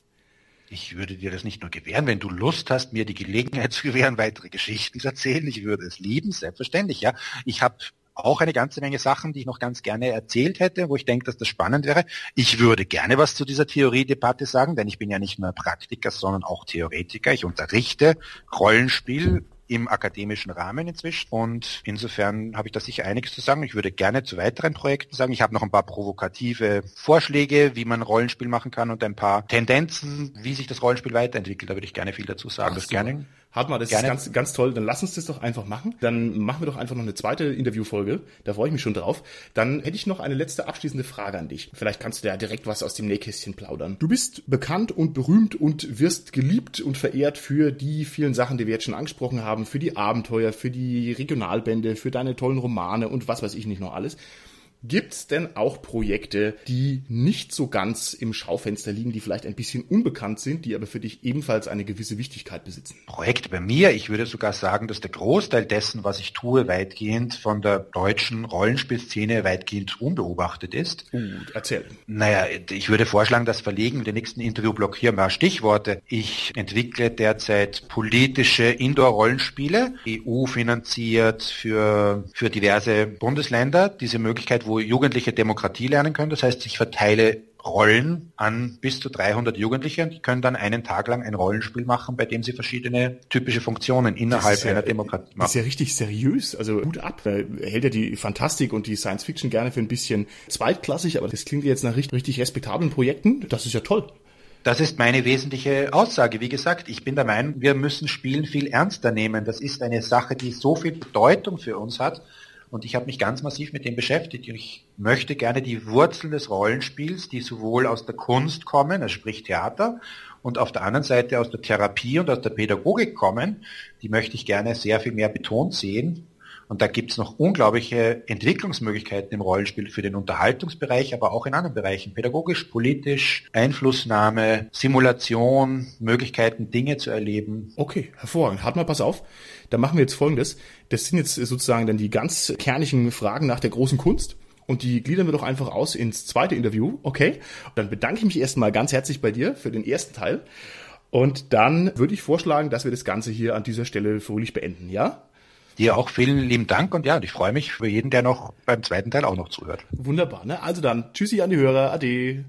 [SPEAKER 2] Ich würde dir das nicht nur gewähren, wenn du Lust hast, mir die Gelegenheit zu gewähren, weitere Geschichten zu erzählen. Ich würde es lieben, selbstverständlich, ja. Ich habe auch eine ganze Menge Sachen, die ich noch ganz gerne erzählt hätte, wo ich denke, dass das spannend wäre. Ich würde gerne was zu dieser Theoriedebatte sagen, denn ich bin ja nicht nur Praktiker, sondern auch Theoretiker. Ich unterrichte Rollenspiel im akademischen Rahmen inzwischen. Und insofern habe ich da sicher einiges zu sagen. Ich würde gerne zu weiteren Projekten sagen. Ich habe noch ein paar provokative Vorschläge, wie man Rollenspiel machen kann und ein paar Tendenzen, wie sich das Rollenspiel weiterentwickelt. Da würde ich gerne viel dazu sagen. Ach, das gerne.
[SPEAKER 1] Hartmar, das Gerne. ist ganz, ganz toll. Dann lass uns das doch einfach machen. Dann machen wir doch einfach noch eine zweite Interviewfolge. Da freue ich mich schon drauf. Dann hätte ich noch eine letzte abschließende Frage an dich. Vielleicht kannst du da direkt was aus dem Nähkästchen plaudern. Du bist bekannt und berühmt und wirst geliebt und verehrt für die vielen Sachen, die wir jetzt schon angesprochen haben, für die Abenteuer, für die Regionalbände, für deine tollen Romane und was weiß ich nicht noch alles. Gibt es denn auch Projekte, die nicht so ganz im Schaufenster liegen, die vielleicht ein bisschen unbekannt sind, die aber für dich ebenfalls eine gewisse Wichtigkeit besitzen?
[SPEAKER 2] Projekte bei mir, ich würde sogar sagen, dass der Großteil dessen, was ich tue, weitgehend von der deutschen Rollenspielszene weitgehend unbeobachtet ist.
[SPEAKER 1] Uh, erzähl.
[SPEAKER 2] Naja, ich würde vorschlagen, das Verlegen den nächsten Interviewblock hier mal Stichworte. Ich entwickle derzeit politische Indoor-Rollenspiele, EU finanziert für, für diverse Bundesländer. Diese Möglichkeit wo Jugendliche Demokratie lernen können. Das heißt, ich verteile Rollen an bis zu 300 Jugendliche und die können dann einen Tag lang ein Rollenspiel machen, bei dem sie verschiedene typische Funktionen innerhalb ja, einer Demokratie machen.
[SPEAKER 1] Das ist ja richtig seriös, also gut ab. Er hält ja die Fantastik und die Science Fiction gerne für ein bisschen zweitklassig, aber das klingt jetzt nach richtig, richtig respektablen Projekten. Das ist ja toll.
[SPEAKER 2] Das ist meine wesentliche Aussage. Wie gesagt, ich bin der Meinung, wir müssen Spielen viel ernster nehmen. Das ist eine Sache, die so viel Bedeutung für uns hat und ich habe mich ganz massiv mit dem beschäftigt. Ich möchte gerne die Wurzeln des Rollenspiels, die sowohl aus der Kunst kommen, also sprich Theater, und auf der anderen Seite aus der Therapie und aus der Pädagogik kommen, die möchte ich gerne sehr viel mehr betont sehen. Und da gibt es noch unglaubliche Entwicklungsmöglichkeiten im Rollenspiel für den Unterhaltungsbereich, aber auch in anderen Bereichen. Pädagogisch, politisch, Einflussnahme, Simulation, Möglichkeiten, Dinge zu erleben.
[SPEAKER 1] Okay, hervorragend. Hat mal, pass auf. Da machen wir jetzt Folgendes. Das sind jetzt sozusagen dann die ganz kernigen Fragen nach der großen Kunst. Und die gliedern wir doch einfach aus ins zweite Interview, okay? dann bedanke ich mich erstmal ganz herzlich bei dir für den ersten Teil. Und dann würde ich vorschlagen, dass wir das Ganze hier an dieser Stelle fröhlich beenden, ja?
[SPEAKER 2] Dir auch vielen lieben Dank und ja, ich freue mich für jeden, der noch beim zweiten Teil auch noch zuhört.
[SPEAKER 1] Wunderbar, ne? Also dann, tschüssi an die Hörer, ade.